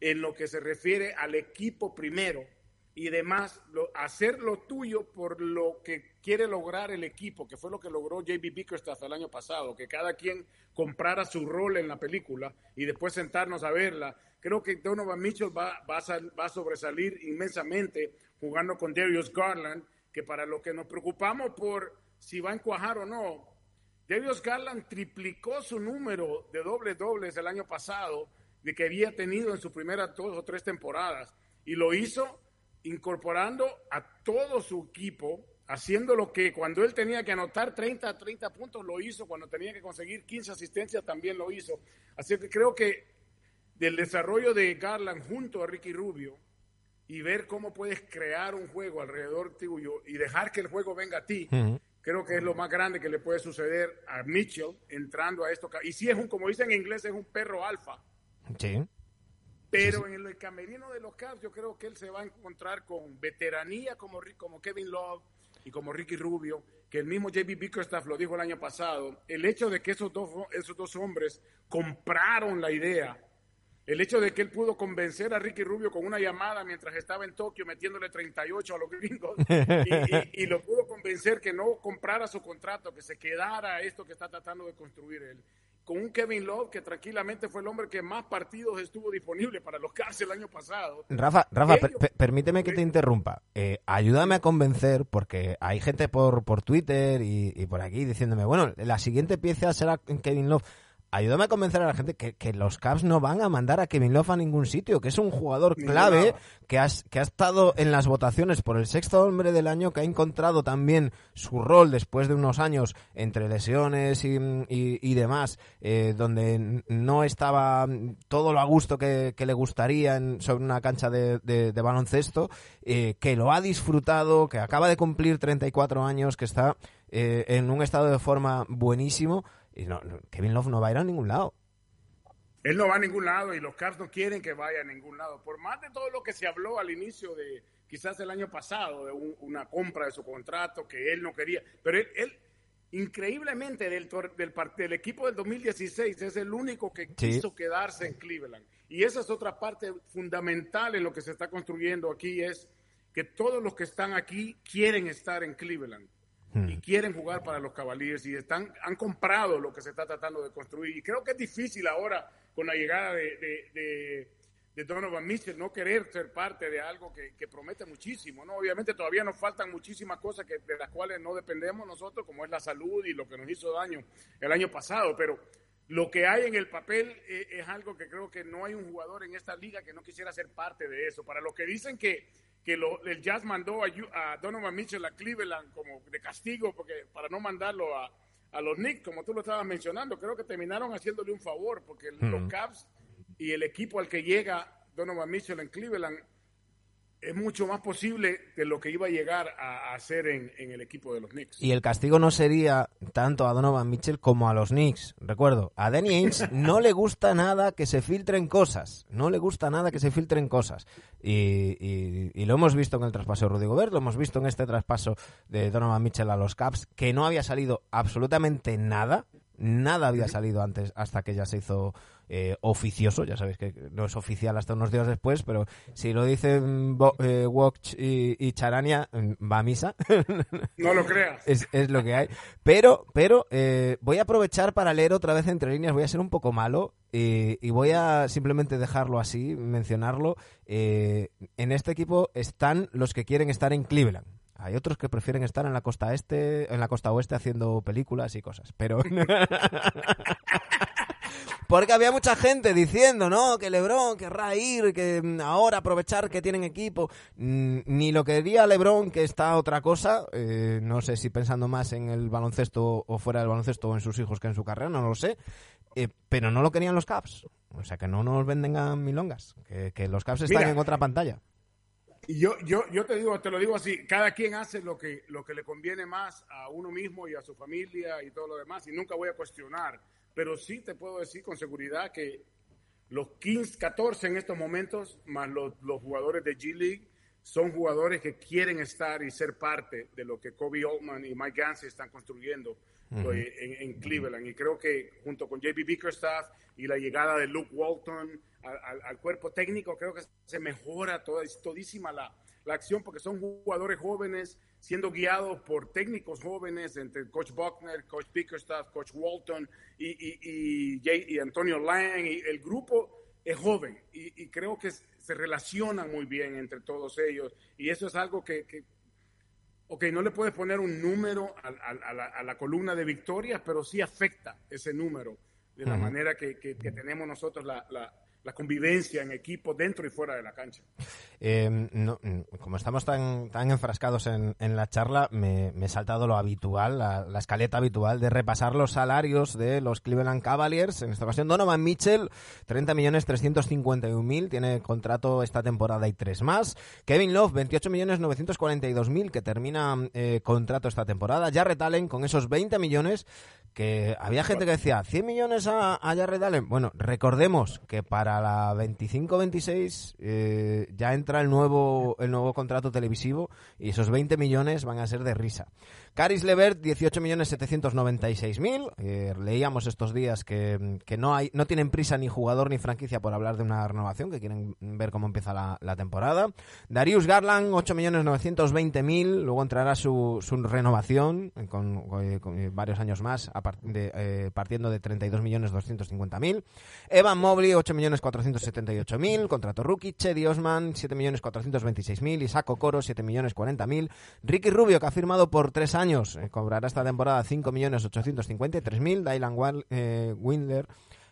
en lo que se refiere al equipo primero y demás, hacer lo tuyo por lo que quiere lograr el equipo, que fue lo que logró JB Bickerstaff el año pasado, que cada quien comprara su rol en la película y después sentarnos a verla. Creo que Donovan Mitchell va, a sobresalir inmensamente jugando con Darius Garland, que para lo que nos preocupamos por si va a encuajar o no, Darius Garland triplicó su número de doble dobles el año pasado de que había tenido en sus primeras dos o tres temporadas. Y lo hizo incorporando a todo su equipo, haciendo lo que cuando él tenía que anotar 30 30 puntos lo hizo, cuando tenía que conseguir 15 asistencias también lo hizo. Así que creo que del desarrollo de Garland junto a Ricky Rubio y ver cómo puedes crear un juego alrededor tuyo y dejar que el juego venga a ti, creo que es lo más grande que le puede suceder a Mitchell entrando a esto. Y si es un, como dicen en inglés, es un perro alfa Sí. Pero en el camerino de los Cavs yo creo que él se va a encontrar con veteranía como, como Kevin Love y como Ricky Rubio, que el mismo JB Bickerstaff lo dijo el año pasado. El hecho de que esos dos, esos dos hombres compraron la idea, el hecho de que él pudo convencer a Ricky Rubio con una llamada mientras estaba en Tokio metiéndole 38 a los gringos y, y lo pudo convencer que no comprara su contrato, que se quedara esto que está tratando de construir él con un Kevin Love que tranquilamente fue el hombre que más partidos estuvo disponible para los Cavs el año pasado. Rafa, Rafa, permíteme que te interrumpa. Eh, ayúdame a convencer, porque hay gente por, por Twitter y, y, por aquí diciéndome, bueno, la siguiente pieza será Kevin Love ayúdame a convencer a la gente que, los Cavs no van a mandar a Kevin Love a ningún sitio, que es un jugador clave que, que ha estado en las votaciones por el sexto hombre del año, que ha encontrado también su rol después de unos años entre lesiones y, demás, eh, donde no estaba todo lo a gusto que, le gustaría sobre una cancha de, baloncesto, eh, que lo ha disfrutado, que acaba de cumplir 34 años, que está eh, en un estado de forma buenísimo y no, Kevin Love no va a ir a ningún lado. Él no va a ningún lado y los Cavs no quieren que vaya a ningún lado. Por más de todo lo que se habló al inicio de quizás el año pasado, de una compra de su contrato que él no quería. Pero él, increíblemente, del, del, del, equipo del 2016 es el único que quiso quedarse en Cleveland. Y esa es otra parte fundamental en lo que se está construyendo aquí, es que todos los que están aquí quieren estar en Cleveland. Hmm. y quieren jugar para los Cavaliers y están, han comprado lo que se está tratando de construir. Y creo que es difícil ahora, con la llegada de, de, Donovan Mitchell, no querer ser parte de algo que, promete muchísimo. ¿no? Obviamente todavía nos faltan muchísimas cosas que, de las cuales no dependemos nosotros, como es la salud y lo que nos hizo daño el año pasado, pero lo que hay en el papel es, es algo que creo que no hay un jugador en esta liga que no quisiera ser parte de eso. Para los que dicen que que el Jazz mandó a, Donovan Mitchell a Cleveland como de castigo porque para no mandarlo a, los Knicks, como tú lo estabas mencionando, creo que terminaron haciéndole un favor porque los Cavs y el equipo al que llega Donovan Mitchell en Cleveland es mucho más posible de lo que iba a llegar a, hacer en, el equipo de los Knicks. Y el castigo no sería tanto a Donovan Mitchell como a los Knicks. Recuerdo, a Danny Ainge no le gusta nada que se filtren cosas. No le gusta nada que se filtren cosas. Y, lo hemos visto en el traspaso de Rudy Gobert, lo hemos visto en este traspaso de Donovan Mitchell a los Caps, que no había salido absolutamente nada. Nada había salido antes hasta que ya se hizo eh, oficioso, ya sabéis que no es oficial hasta unos días después, pero si lo dicen eh, Watch y, Charania, mm, va a misa. No lo creas. es, lo que hay. Pero, pero eh, voy a aprovechar para leer otra vez entre líneas, voy a ser un poco malo y, voy a simplemente dejarlo así, mencionarlo. en este equipo están los que quieren estar en Cleveland. Hay otros que prefieren estar en la costa este, en la costa oeste haciendo películas y cosas, pero Porque había mucha gente diciendo, ¿no? Que Lebron querrá ir, que mm, ahora aprovechar que tienen equipo. Mm, ni lo quería Lebron, que está otra cosa. Eh, no sé si pensando más en el baloncesto o fuera del baloncesto o en sus hijos que en su carrera, no lo sé. Eh, pero no lo querían los Caps. O sea, que no nos venden a milongas. Que, los Caps están en otra pantalla. Y yo, yo, yo te digo, te lo digo así, cada quien hace lo que, lo que le conviene más a uno mismo y a su familia y todo lo demás, y nunca voy a cuestionar pero sí te puedo decir con seguridad que los 15, 14 en estos momentos, más los, jugadores de G League, son jugadores que quieren estar y ser parte de lo que Kobe Altman y Mike Gansey están construyendo pues, en, Cleveland. Y creo que junto con JB Bickerstaff y la llegada de Luke Walton al, cuerpo técnico, creo que se mejora toda, todísima la, la acción porque son jugadores jóvenes siendo guiados por técnicos jóvenes entre Coach Buckner, Coach Bickerstaff, Coach Walton y, y, y, Antonio Lang. Y el grupo es joven y, creo que se relacionan muy bien entre todos ellos. Y eso es algo que, que ok, no le puedes poner un número a, la, columna de victorias, pero sí afecta ese número de la manera que, que, tenemos nosotros la, la convivencia en equipo dentro y fuera de la cancha. Eh, como estamos tan, tan enfrascados en, la charla, me, he saltado lo habitual, la, escaleta habitual de repasar los salarios de los Cleveland Cavaliers. En esta ocasión, Donovan Mitchell, 30 millones 351 mil, tiene contrato esta temporada y tres más. Kevin Love, 28 millones 942 mil, que termina eh, contrato esta temporada. Jarrett Allen, con esos 20 millones, que había gente que decía 100 millones a, a Jared Allen. Bueno, recordemos que para la 25-26 eh, ya entra el nuevo el nuevo contrato televisivo y esos 20 millones van a ser de risa. Caris Levert, 18 millones 796 mil. Eh, leíamos estos días que, no hay no tienen prisa ni jugador ni franquicia por hablar de una renovación, que quieren ver cómo empieza la, temporada. Darius Garland, 8 millones 920 mil. Luego entrará su, su renovación con, varios años más, eh, partiendo de 32 millones 250 mil. Evan Mobley, 8 millones 478 mil. Contrato rookie. Chedi Osman, 7 millones 426 mil. Isaac Coro, 7 millones 40 mil. Ricky Rubio, que ha firmado por tres años años. Eh, cobrará esta temporada 5.853.000. Dylan eh, Windler.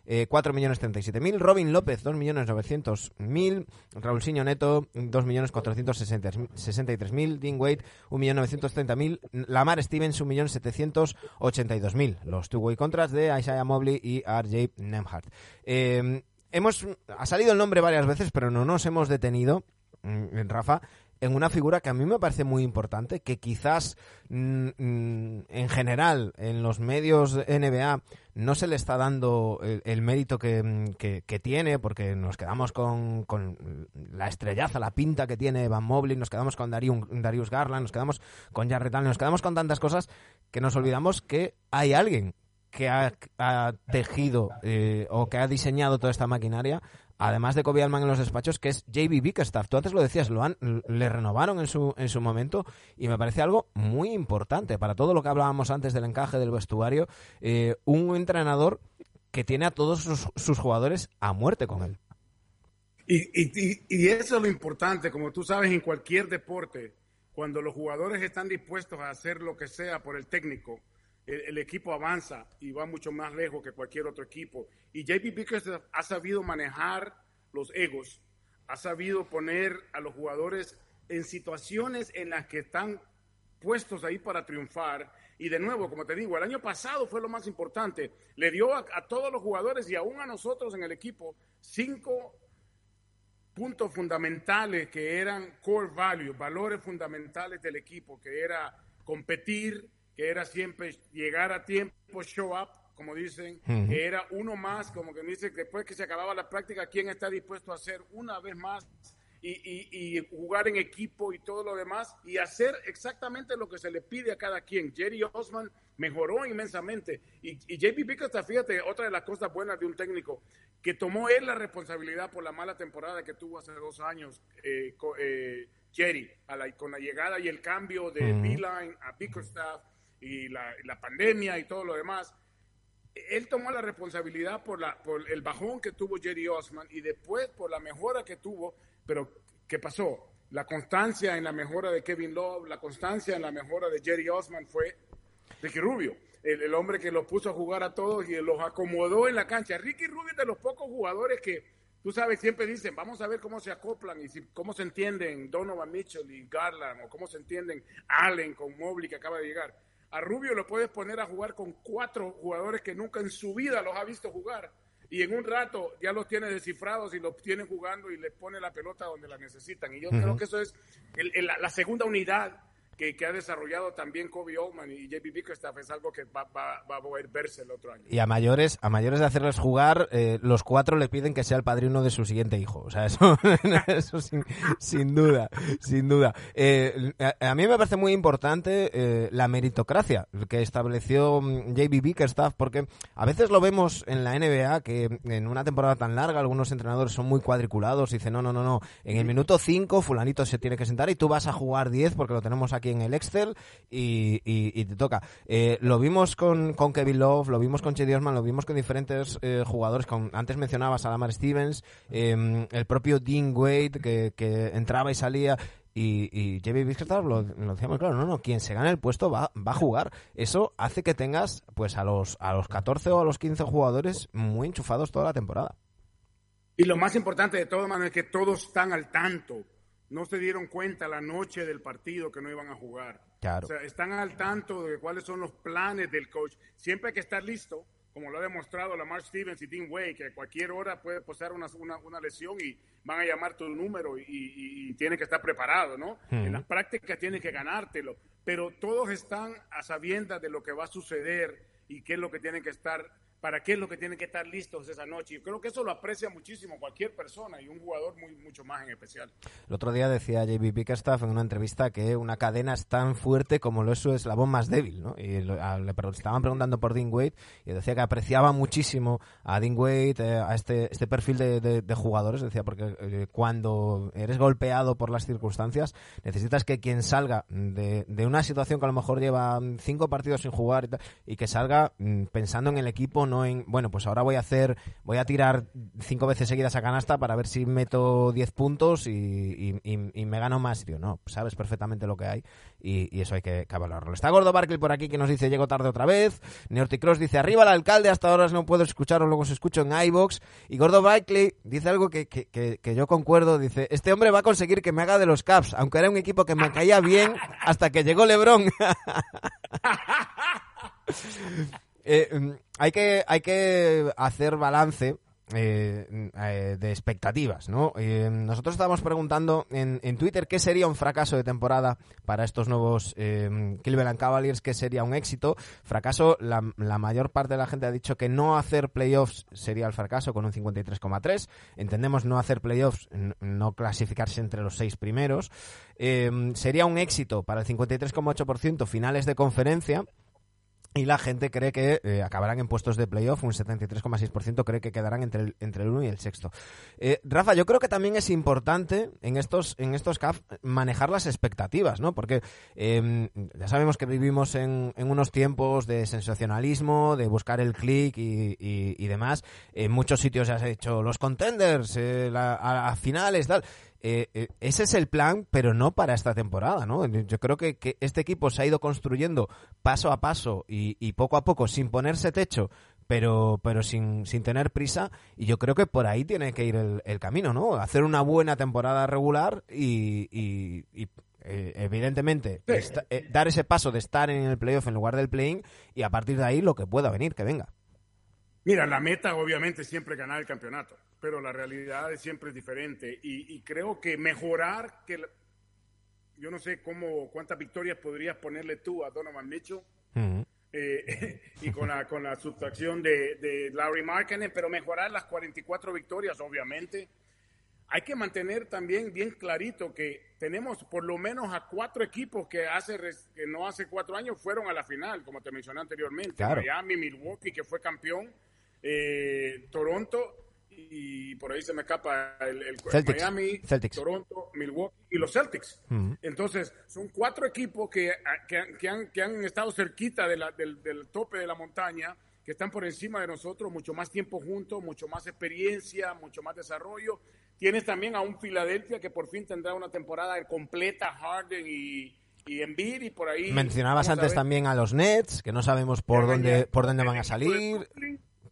Eh, 4.037.000, Robin López 2.900.000, Raúl Siño Neto 2.463.000, Dean Wade 1.930.000, Lamar Stevens 1.782.000, los two-way contras de Isaiah Mobley y RJ Nemhart. Eh, hemos, ha salido el nombre varias veces, pero no nos hemos detenido, mm, Rafa, en una figura que a mí me parece muy importante, que quizás mm, mm, en general en los medios NBA no se le está dando el, mérito mm, que, que, tiene, porque nos quedamos con, con, la estrellaza, la pinta que tiene Van Mobley, nos quedamos con Darius Garland, nos quedamos con Jarrett nos quedamos con tantas cosas que nos olvidamos que hay alguien que ha, tejido eh, o que ha diseñado toda esta maquinaria además de Kobe en los despachos, que es JB Bickerstaff. Tú antes lo decías, lo han, le renovaron en su, en su momento y me parece algo muy importante para todo lo que hablábamos antes del encaje del vestuario. Eh, un entrenador que tiene a todos sus, jugadores a muerte con él. Y, eso es lo importante, como tú sabes, en cualquier deporte, cuando los jugadores están dispuestos a hacer lo que sea por el técnico, el, equipo avanza y va mucho más lejos que cualquier otro equipo. Y JP Bickerstaff ha sabido manejar los egos, ha sabido poner a los jugadores en situaciones en las que están puestos ahí para triunfar Y de nuevo, como te digo, el año pasado fue lo más importante. Le dio a, todos los jugadores y aún a nosotros en el equipo cinco puntos fundamentales que eran core values, valores fundamentales del equipo, que era competir, que era siempre llegar a tiempo, show up, como dicen, que era uno más, como que dice, después que se acababa la práctica, ¿quién está dispuesto a hacer una vez más y, jugar en equipo y todo lo demás y hacer exactamente lo que se le pide a cada quien. Jerry Osman mejoró inmensamente. Y, y JP Bickerstaff, fíjate, otra de las cosas buenas de un técnico, que tomó él la responsabilidad por la mala temporada que tuvo hace dos años eh, eh, Jerry, con la llegada y el cambio de Beeline a Bickerstaff y la, la pandemia y todo lo demás él tomó la responsabilidad por, la, por el bajón que tuvo Jerry Osman y después por la mejora que tuvo pero, ¿qué pasó? La constancia en la mejora de Kevin Love, la constancia en la mejora de Jerry Osman fue Ricky Rubio, el, hombre que los puso a jugar a todos y los acomodó en la cancha. Ricky Rubio es de los pocos jugadores que, tú sabes, siempre dicen, vamos a ver cómo se acoplan y cómo se entienden Donovan Mitchell y Garland, o cómo se entienden Allen con Mobley que acaba de llegar. A Rubio lo puedes poner a jugar con cuatro jugadores que nunca en su vida los ha visto jugar y en un rato ya los tiene descifrados y los tiene jugando y les pone la pelota donde la necesitan. Y yo creo que eso es la segunda unidad que, ha desarrollado también Kobe Oldman y JB Bickerstaff es algo que va, a poder verse el otro año. Y a mayores, a mayores de hacerles jugar, eh, los cuatro le piden que sea el padrino de su siguiente hijo. O sea, eso, eso sin, duda, sin duda. Eh, a, mí me parece muy importante eh, la meritocracia que estableció mm, JB Bickerstaff, porque a veces lo vemos en la NBA que en una temporada tan larga algunos entrenadores son muy cuadriculados y dicen, no, no, no, no, en el minuto 5 fulanito se tiene que sentar y tú vas a jugar 10 porque lo tenemos aquí en el Excel y, te toca. Eh, lo vimos con, Kevin Love, lo vimos con Chedi Osman, lo vimos con diferentes eh, jugadores. Con, antes mencionabas a Lamar Stevens, em, el propio Dean Wade que, entraba y salía. Y, y J.B. lo, lo decíamos claro, no, no, quien se gane el puesto va, va a jugar. Eso hace que tengas pues a los, a los 14 o a los 15 jugadores muy enchufados toda la temporada. Y lo más importante de todo, mano, es que todos están al tanto no se dieron cuenta la noche del partido que no iban a jugar. Claro. O sea, están al tanto de cuáles son los planes del coach. Siempre hay que estar listo, como lo ha demostrado Lamar Stevens y Dean Way, que a cualquier hora puede pasar una, una, lesión y van a llamar tu número y, y, tiene que estar preparado, ¿no? En las prácticas tiene que ganártelo, pero todos están a sabiendas de lo que va a suceder y qué es lo que tienen que estar para qué es lo que tienen que estar listos esa noche. Yo creo que eso lo aprecia muchísimo cualquier persona y un jugador muy mucho más en especial. El otro día decía JB Pickerstaff en una entrevista que una cadena es tan fuerte como lo es su eslabón más débil, ¿no? Y le, estaban preguntando por Dean Wade y decía que apreciaba muchísimo a Dean Wade, eh, a este, este perfil de, jugadores, decía, porque eh, cuando eres golpeado por las circunstancias, necesitas que quien salga de, una situación que a lo mejor lleva cinco partidos sin jugar y, y que salga mm, pensando en el equipo, no en, bueno, pues ahora voy a hacer, voy a tirar cinco veces seguidas a canasta para ver si meto 10 puntos y, me gano más. Tío, no, sabes perfectamente lo que hay y, eso hay que, valorarlo. Está Gordo Barkley por aquí que nos dice llego tarde otra vez. Cross dice arriba el alcalde, hasta ahora no puedo escucharlo, luego se escucho en iBox. Y Gordo Barkley dice algo que, que yo concuerdo, dice, este hombre va a conseguir que me haga de los Caps, aunque era un equipo que me caía bien hasta que llegó Lebron. Eh, mm, hay, que, hay que hacer balance eh, eh, de expectativas, ¿no? nosotros estábamos preguntando en, en, Twitter qué sería un fracaso de temporada para estos nuevos Cleveland Cavaliers, qué sería un éxito. Fracaso, la, la, mayor parte de la gente ha dicho que no hacer playoffs sería el fracaso con un 53,3. Entendemos no hacer playoffs, no clasificarse entre los seis primeros. sería un éxito para el 53,8% finales de conferencia y la gente cree que eh, acabarán en puestos de playoff, un 73,6% cree que quedarán entre el, entre el 1 y el sexto. Eh, Rafa, yo creo que también es importante en estos, en estos CAF manejar las expectativas, ¿no? Porque em, ya sabemos que vivimos en, en, unos tiempos de sensacionalismo, de buscar el click y, y, demás. En muchos sitios se ha hecho los contenders, eh, a finales, tal. Eh, eh, ese es el plan, pero no para esta temporada, ¿no? Yo creo que, este equipo se ha ido construyendo paso a paso y, poco a poco sin ponerse techo, pero, pero sin, sin, tener prisa. Y yo creo que por ahí tiene que ir el, camino, ¿no? Hacer una buena temporada regular y, eh, evidentemente, eh, dar ese paso de estar en el playoff en lugar del play-in y a partir de ahí lo que pueda venir, que venga. Mira, la meta obviamente siempre ganar el campeonato, pero la realidad es siempre diferente y, creo que mejorar, que yo no sé cómo cuántas victorias podrías ponerle tú a Donovan Mitchell. Eh, y con la, con la sustracción de, de Larry Markkinen, pero mejorar las 44 victorias, obviamente. Hay que mantener también bien clarito que tenemos por lo menos a cuatro equipos que hace que no hace cuatro años fueron a la final, como te mencioné anteriormente. Miami, Milwaukee, que fue campeón, eh, Toronto y por ahí se me escapa el, Miami, Toronto, Milwaukee y los Celtics. Entonces, son cuatro equipos que, que, han, que han, estado cerquita de la, del, del, tope de la montaña, que están por encima de nosotros, mucho más tiempo juntos, mucho más experiencia, mucho más desarrollo. Tienes también a un Filadelfia que por fin tendrá una temporada completa, Harden y, y Embiid y por ahí. Mencionabas antes también a los Nets, que no sabemos por dónde, por dónde van a salir.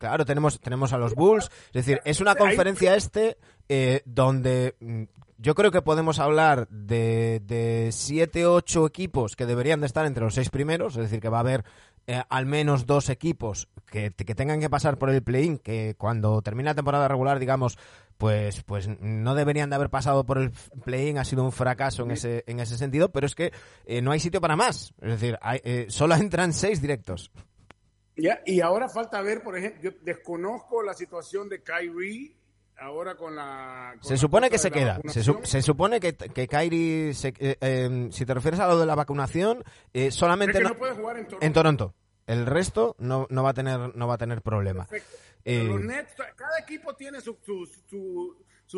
Claro, tenemos, tenemos a los Bulls. Es decir, es una conferencia este eh, donde mm, yo creo que podemos hablar de, de siete, ocho equipos que deberían de estar entre los seis primeros. Es decir, que va a haber eh, al menos dos equipos que, que tengan que pasar por el play-in, que cuando termine la temporada regular, digamos, pues, pues no deberían de haber pasado por el play-in, ha sido un fracaso en ese, en ese sentido, pero es que eh, no hay sitio para más. Es decir, hay, solo entran seis directos y ahora falta ver, por ejemplo, yo desconozco la situación de Kyrie ahora con la... se supone que se queda. Se, supone que, que Kyrie, eh, em, si te refieres a lo de la vacunación, eh, solamente no, puede jugar en Toronto. El resto no, no, va a tener no va a tener problema. Eh, cada equipo tiene su,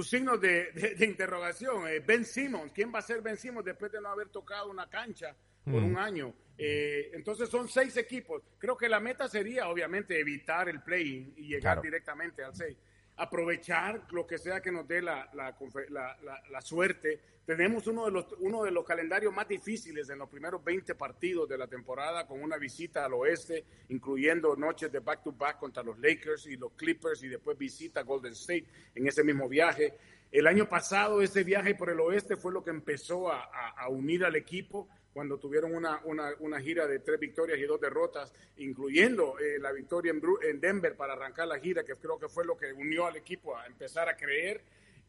signos de, de, interrogación. ben Simmons, ¿quién va a ser Ben Simmons después de no haber tocado una cancha por mm. un año? Eh, entonces son seis equipos. Creo que la meta sería, obviamente, evitar el play-in y llegar directamente al seis. Aprovechar lo que sea que nos dé la, la, suerte. Tenemos uno de, los, uno de los calendarios más difíciles en los primeros 20 partidos de la temporada, con una visita al oeste, incluyendo noches de back-to-back contra los Lakers y los Clippers, y después visita a Golden State en ese mismo viaje. El año pasado, ese viaje por el oeste fue lo que empezó a, a unir al equipo cuando tuvieron una, una, una, gira de tres victorias y dos derrotas, incluyendo eh, la victoria en, en, Denver para arrancar la gira, que creo que fue lo que unió al equipo a empezar a creer.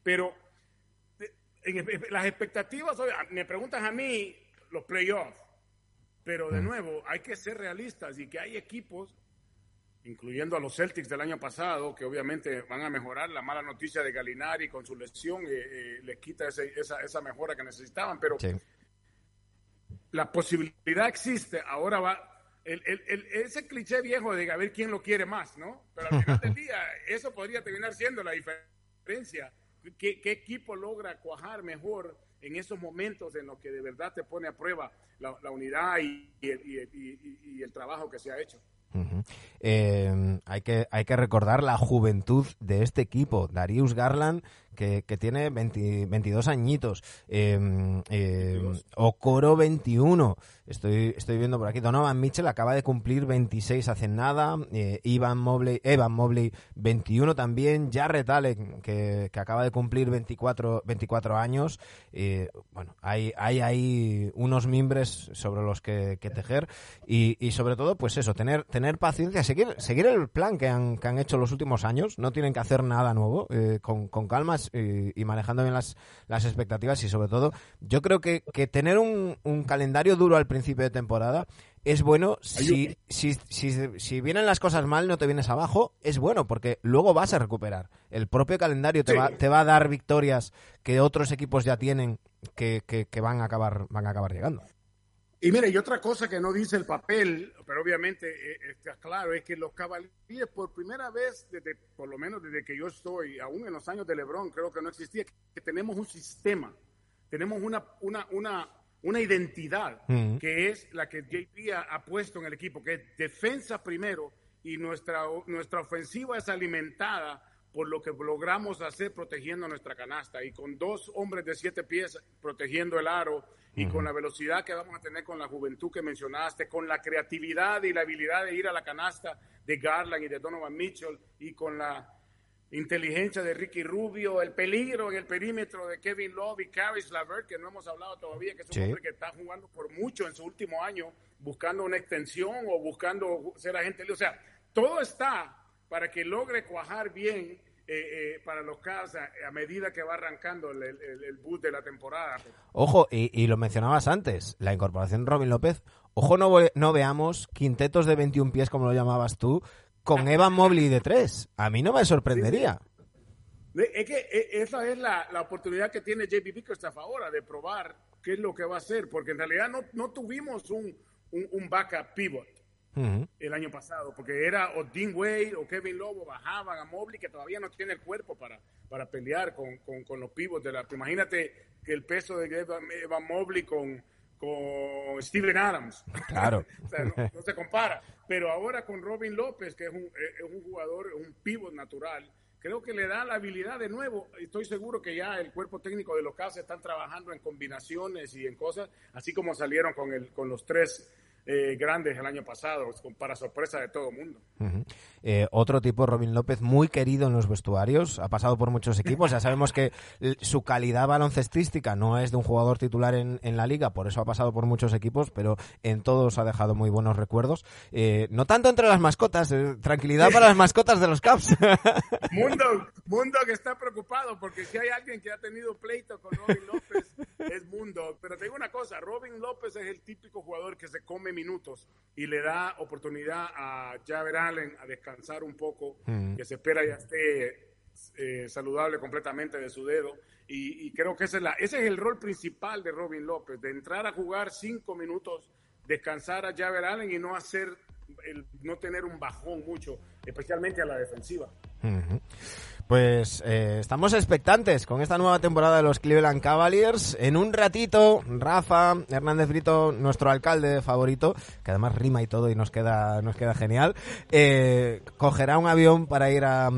Pero las expectativas, me preguntas a mí los playoffs, pero de mm. nuevo hay que ser realistas y que hay equipos, incluyendo a los Celtics del año pasado, que obviamente van a mejorar. La mala noticia de Galinari con su lesión eh, eh, les quita esa, esa, mejora que necesitaban, pero la posibilidad existe, ahora va, el, el, ese cliché viejo de a ver quién lo quiere más, ¿no? Pero al final del día, eso podría terminar siendo la diferencia. ¿Qué, qué equipo logra cuajar mejor en esos momentos en los que de verdad te pone a prueba la, la unidad y, y, y el trabajo que se ha hecho? eh, hay, que, hay que recordar la juventud de este equipo. Darius Garland, que, que tiene 22 añitos. Eh, eh, Okoro, 21. Estoy, estoy viendo por aquí. Donovan Mitchell acaba de cumplir 26 hace nada. Eh, Ivan Mobley, Evan Mobley, 21 también. Jarrett Allen, que, que acaba de cumplir 24, 24 años. Eh, bueno, hay, hay ahí unos mimbres sobre los que, que tejer. Y, y sobre todo, pues eso, tener, tener paciencia, seguir, seguir el plan que han, que han hecho los últimos años. No tienen que hacer nada nuevo. Eh, con, con calmas y, manejando bien las, las expectativas. Y sobre todo, yo creo que, que tener un, un calendario duro al principio de temporada es bueno si, si, si, si, vienen las cosas mal, no te vienes abajo, es bueno porque luego vas a recuperar. El propio calendario te, va, te va a dar victorias que otros equipos ya tienen que, que, van, a acabar, van a acabar llegando. Y mire, y otra cosa que no dice el papel, pero obviamente eh, está claro, es que los caballeros por primera vez, desde, por lo menos desde que yo estoy, aún en los años de Lebron, creo que no existía, que tenemos un sistema, tenemos una, una, una, una identidad que es la que JP ha, puesto en el equipo, que es defensa primero y nuestra, nuestra ofensiva es alimentada por lo que logramos hacer protegiendo nuestra canasta y con dos hombres de siete pies protegiendo el aro y con la velocidad que vamos a tener con la juventud que mencionaste, con la creatividad y la habilidad de ir a la canasta de Garland y de Donovan Mitchell y con la inteligencia de Ricky Rubio, el peligro en el perímetro de Kevin Love y Caris Lavert, que no hemos hablado todavía, que es un hombre que está jugando por mucho en su último año, buscando una extensión o buscando ser agente. O sea, todo está para que logre cuajar bien eh, eh, para los Cavs a, medida que va arrancando el, el, boot de la temporada. Ojo, y, lo mencionabas antes, la incorporación de Robin López. Ojo, no, no veamos quintetos de 21 pies, como lo llamabas tú, con Evan Mobley de 3. A mí no me sorprendería. Es que e, esa es la, la oportunidad que tiene JP Bickerstaff ahora de probar qué es lo que va a hacer, porque en realidad no, no tuvimos un, un, un backup pivot el año pasado, porque era o Dean Wade o Kevin Lobo bajaban a Mobley, que todavía no tiene el cuerpo para, para pelear con, con, los pivots de la... Imagínate que el peso de Evan Mobley con, con Steven Adams. Claro. no, se compara. Pero ahora con Robin López, que es un, es un jugador, un pivot natural, creo que le da la habilidad de nuevo. Estoy seguro que ya el cuerpo técnico de los Cavs están trabajando en combinaciones y en cosas, así como salieron con, el, con los tres eh, grandes el año pasado, para sorpresa de todo el mundo. Eh, otro tipo, Robin López, muy querido en los vestuarios, ha pasado por muchos equipos, ya sabemos que su calidad baloncestística no es de un jugador titular en, la liga, por eso ha pasado por muchos equipos, pero en todos ha dejado muy buenos recuerdos. Eh, no tanto entre las mascotas, tranquilidad para las mascotas de los Caps. mundo, mundo que está preocupado, porque si hay alguien que ha tenido pleito con Robin López, es Mundo. Pero te digo una cosa, Robin López es el típico jugador que se come minutos y le da oportunidad a Javer Allen a descansar un poco, mm. que se espera ya esté eh, saludable completamente de su dedo. Y, creo que ese es, la, ese es el rol principal de Robin López, de entrar a jugar cinco minutos, descansar a Javer Allen y no hacer, el, no tener un bajón mucho, especialmente a la defensiva. Pues eh, estamos expectantes con esta nueva temporada de los Cleveland Cavaliers. En un ratito, Rafa Hernández Brito, nuestro alcalde favorito, que además rima y todo y nos queda, nos queda genial, eh, cogerá un avión para ir a,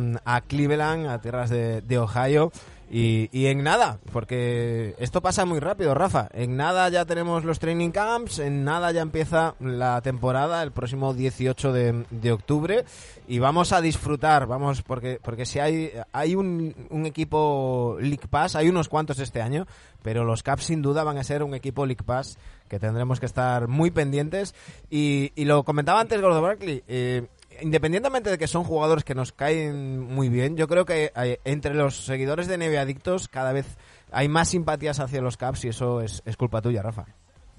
Cleveland, a tierras de, de Ohio. Y, en nada, porque esto pasa muy rápido, Rafa. En nada ya tenemos los training camps, en nada ya empieza la temporada el próximo 18 de, octubre y vamos a disfrutar, vamos, porque porque si hay hay un, un, equipo League Pass, hay unos cuantos este año, pero los Caps sin duda van a ser un equipo League Pass que tendremos que estar muy pendientes y, y lo comentaba antes Gordo Barkley. Eh, independientemente de que son jugadores que nos caen muy bien, yo creo que entre los seguidores de Neve Adictos cada vez hay más simpatías hacia los Caps y eso es, culpa tuya, Rafa.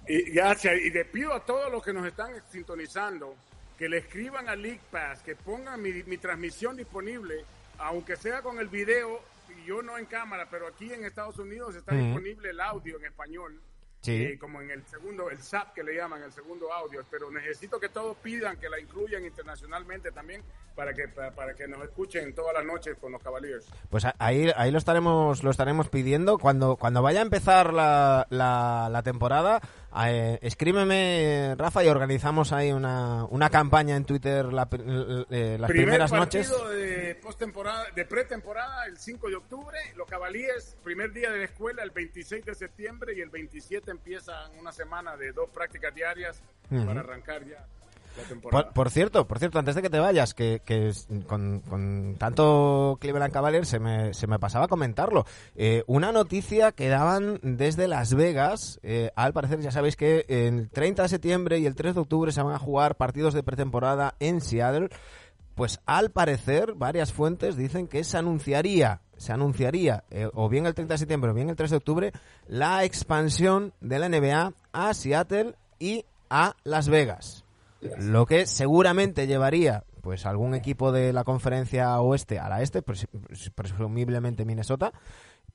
Y, gracias. Y le pido a todos los que nos están sintonizando que le escriban a League Pass, que pongan mi, transmisión disponible, aunque sea con el video, yo no en cámara, pero aquí en Estados Unidos está disponible el audio en español Sí. como en el segundo, el SAP que le llaman, el segundo audio, pero necesito que todos pidan que la incluyan internacionalmente también para que para, que nos escuchen todas las noches con los Cavaliers. Pues ahí ahí lo estaremos lo estaremos pidiendo cuando cuando vaya a empezar la, la, temporada. Eh, escríbeme, Rafa, y organizamos ahí una, una campaña en Twitter la, eh, las primeras noches. de postemporada, de pretemporada, el 5 de octubre. Los Cavaliers, primer día de la escuela, el 26 de septiembre, y el 27 empiezan una semana de dos prácticas diarias para arrancar ya. Por, cierto, por cierto, antes de que te vayas, que, con, tanto Cleveland Cavaliers se me, se me pasaba a comentarlo. Eh, una noticia que daban desde Las Vegas, eh, al parecer ya sabéis que el 30 de septiembre y el 3 de octubre se van a jugar partidos de pretemporada en Seattle. Pues al parecer, varias fuentes dicen que se anunciaría, se anunciaría, eh, o bien el 30 de septiembre o bien el 3 de octubre, la expansión de la NBA a Seattle y a Las Vegas. Lo que seguramente llevaría pues algún equipo de la conferencia oeste a la este, presumiblemente Minnesota,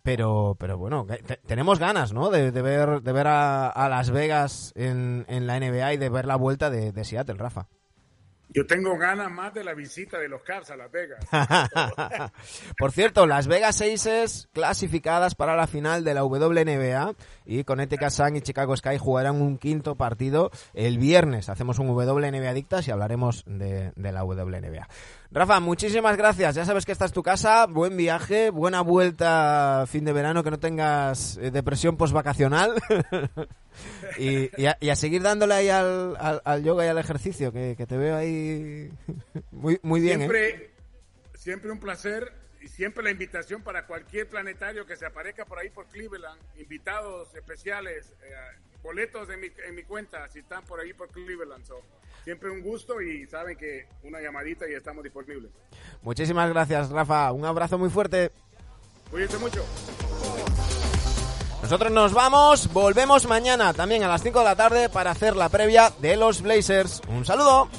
pero pero bueno, tenemos ganas, ¿no? De, ver de ver a, Las Vegas en, en, la NBA y de ver la vuelta de, de Seattle, Rafa. Yo tengo ganas más de la visita de los Cavs a Las Vegas. Por cierto, Las Vegas Aces clasificadas para la final de la WNBA y Connecticut Sun y Chicago Sky jugarán un quinto partido el viernes. Hacemos un WNBA Dictas y hablaremos de, de la WNBA. Rafa, muchísimas gracias. Ya sabes que esta es tu casa. Buen viaje, buena vuelta fin de verano, que no tengas eh, depresión postvacacional. y, y, a, seguir dándole ahí al, al, yoga y al ejercicio, que, te veo ahí muy, muy bien. ¿eh? Siempre, siempre un placer y siempre la invitación para cualquier planetario que se aparezca por ahí por Cleveland, invitados especiales, eh, boletos en mi, en mi cuenta si están por ahí por Cleveland. Siempre un gusto y saben que una llamadita y estamos disponibles. Muchísimas gracias, Rafa. Un abrazo muy fuerte. Cuídense mucho. Nosotros nos vamos, volvemos mañana también a las 5 de la tarde para hacer la previa de los Blazers. Un saludo.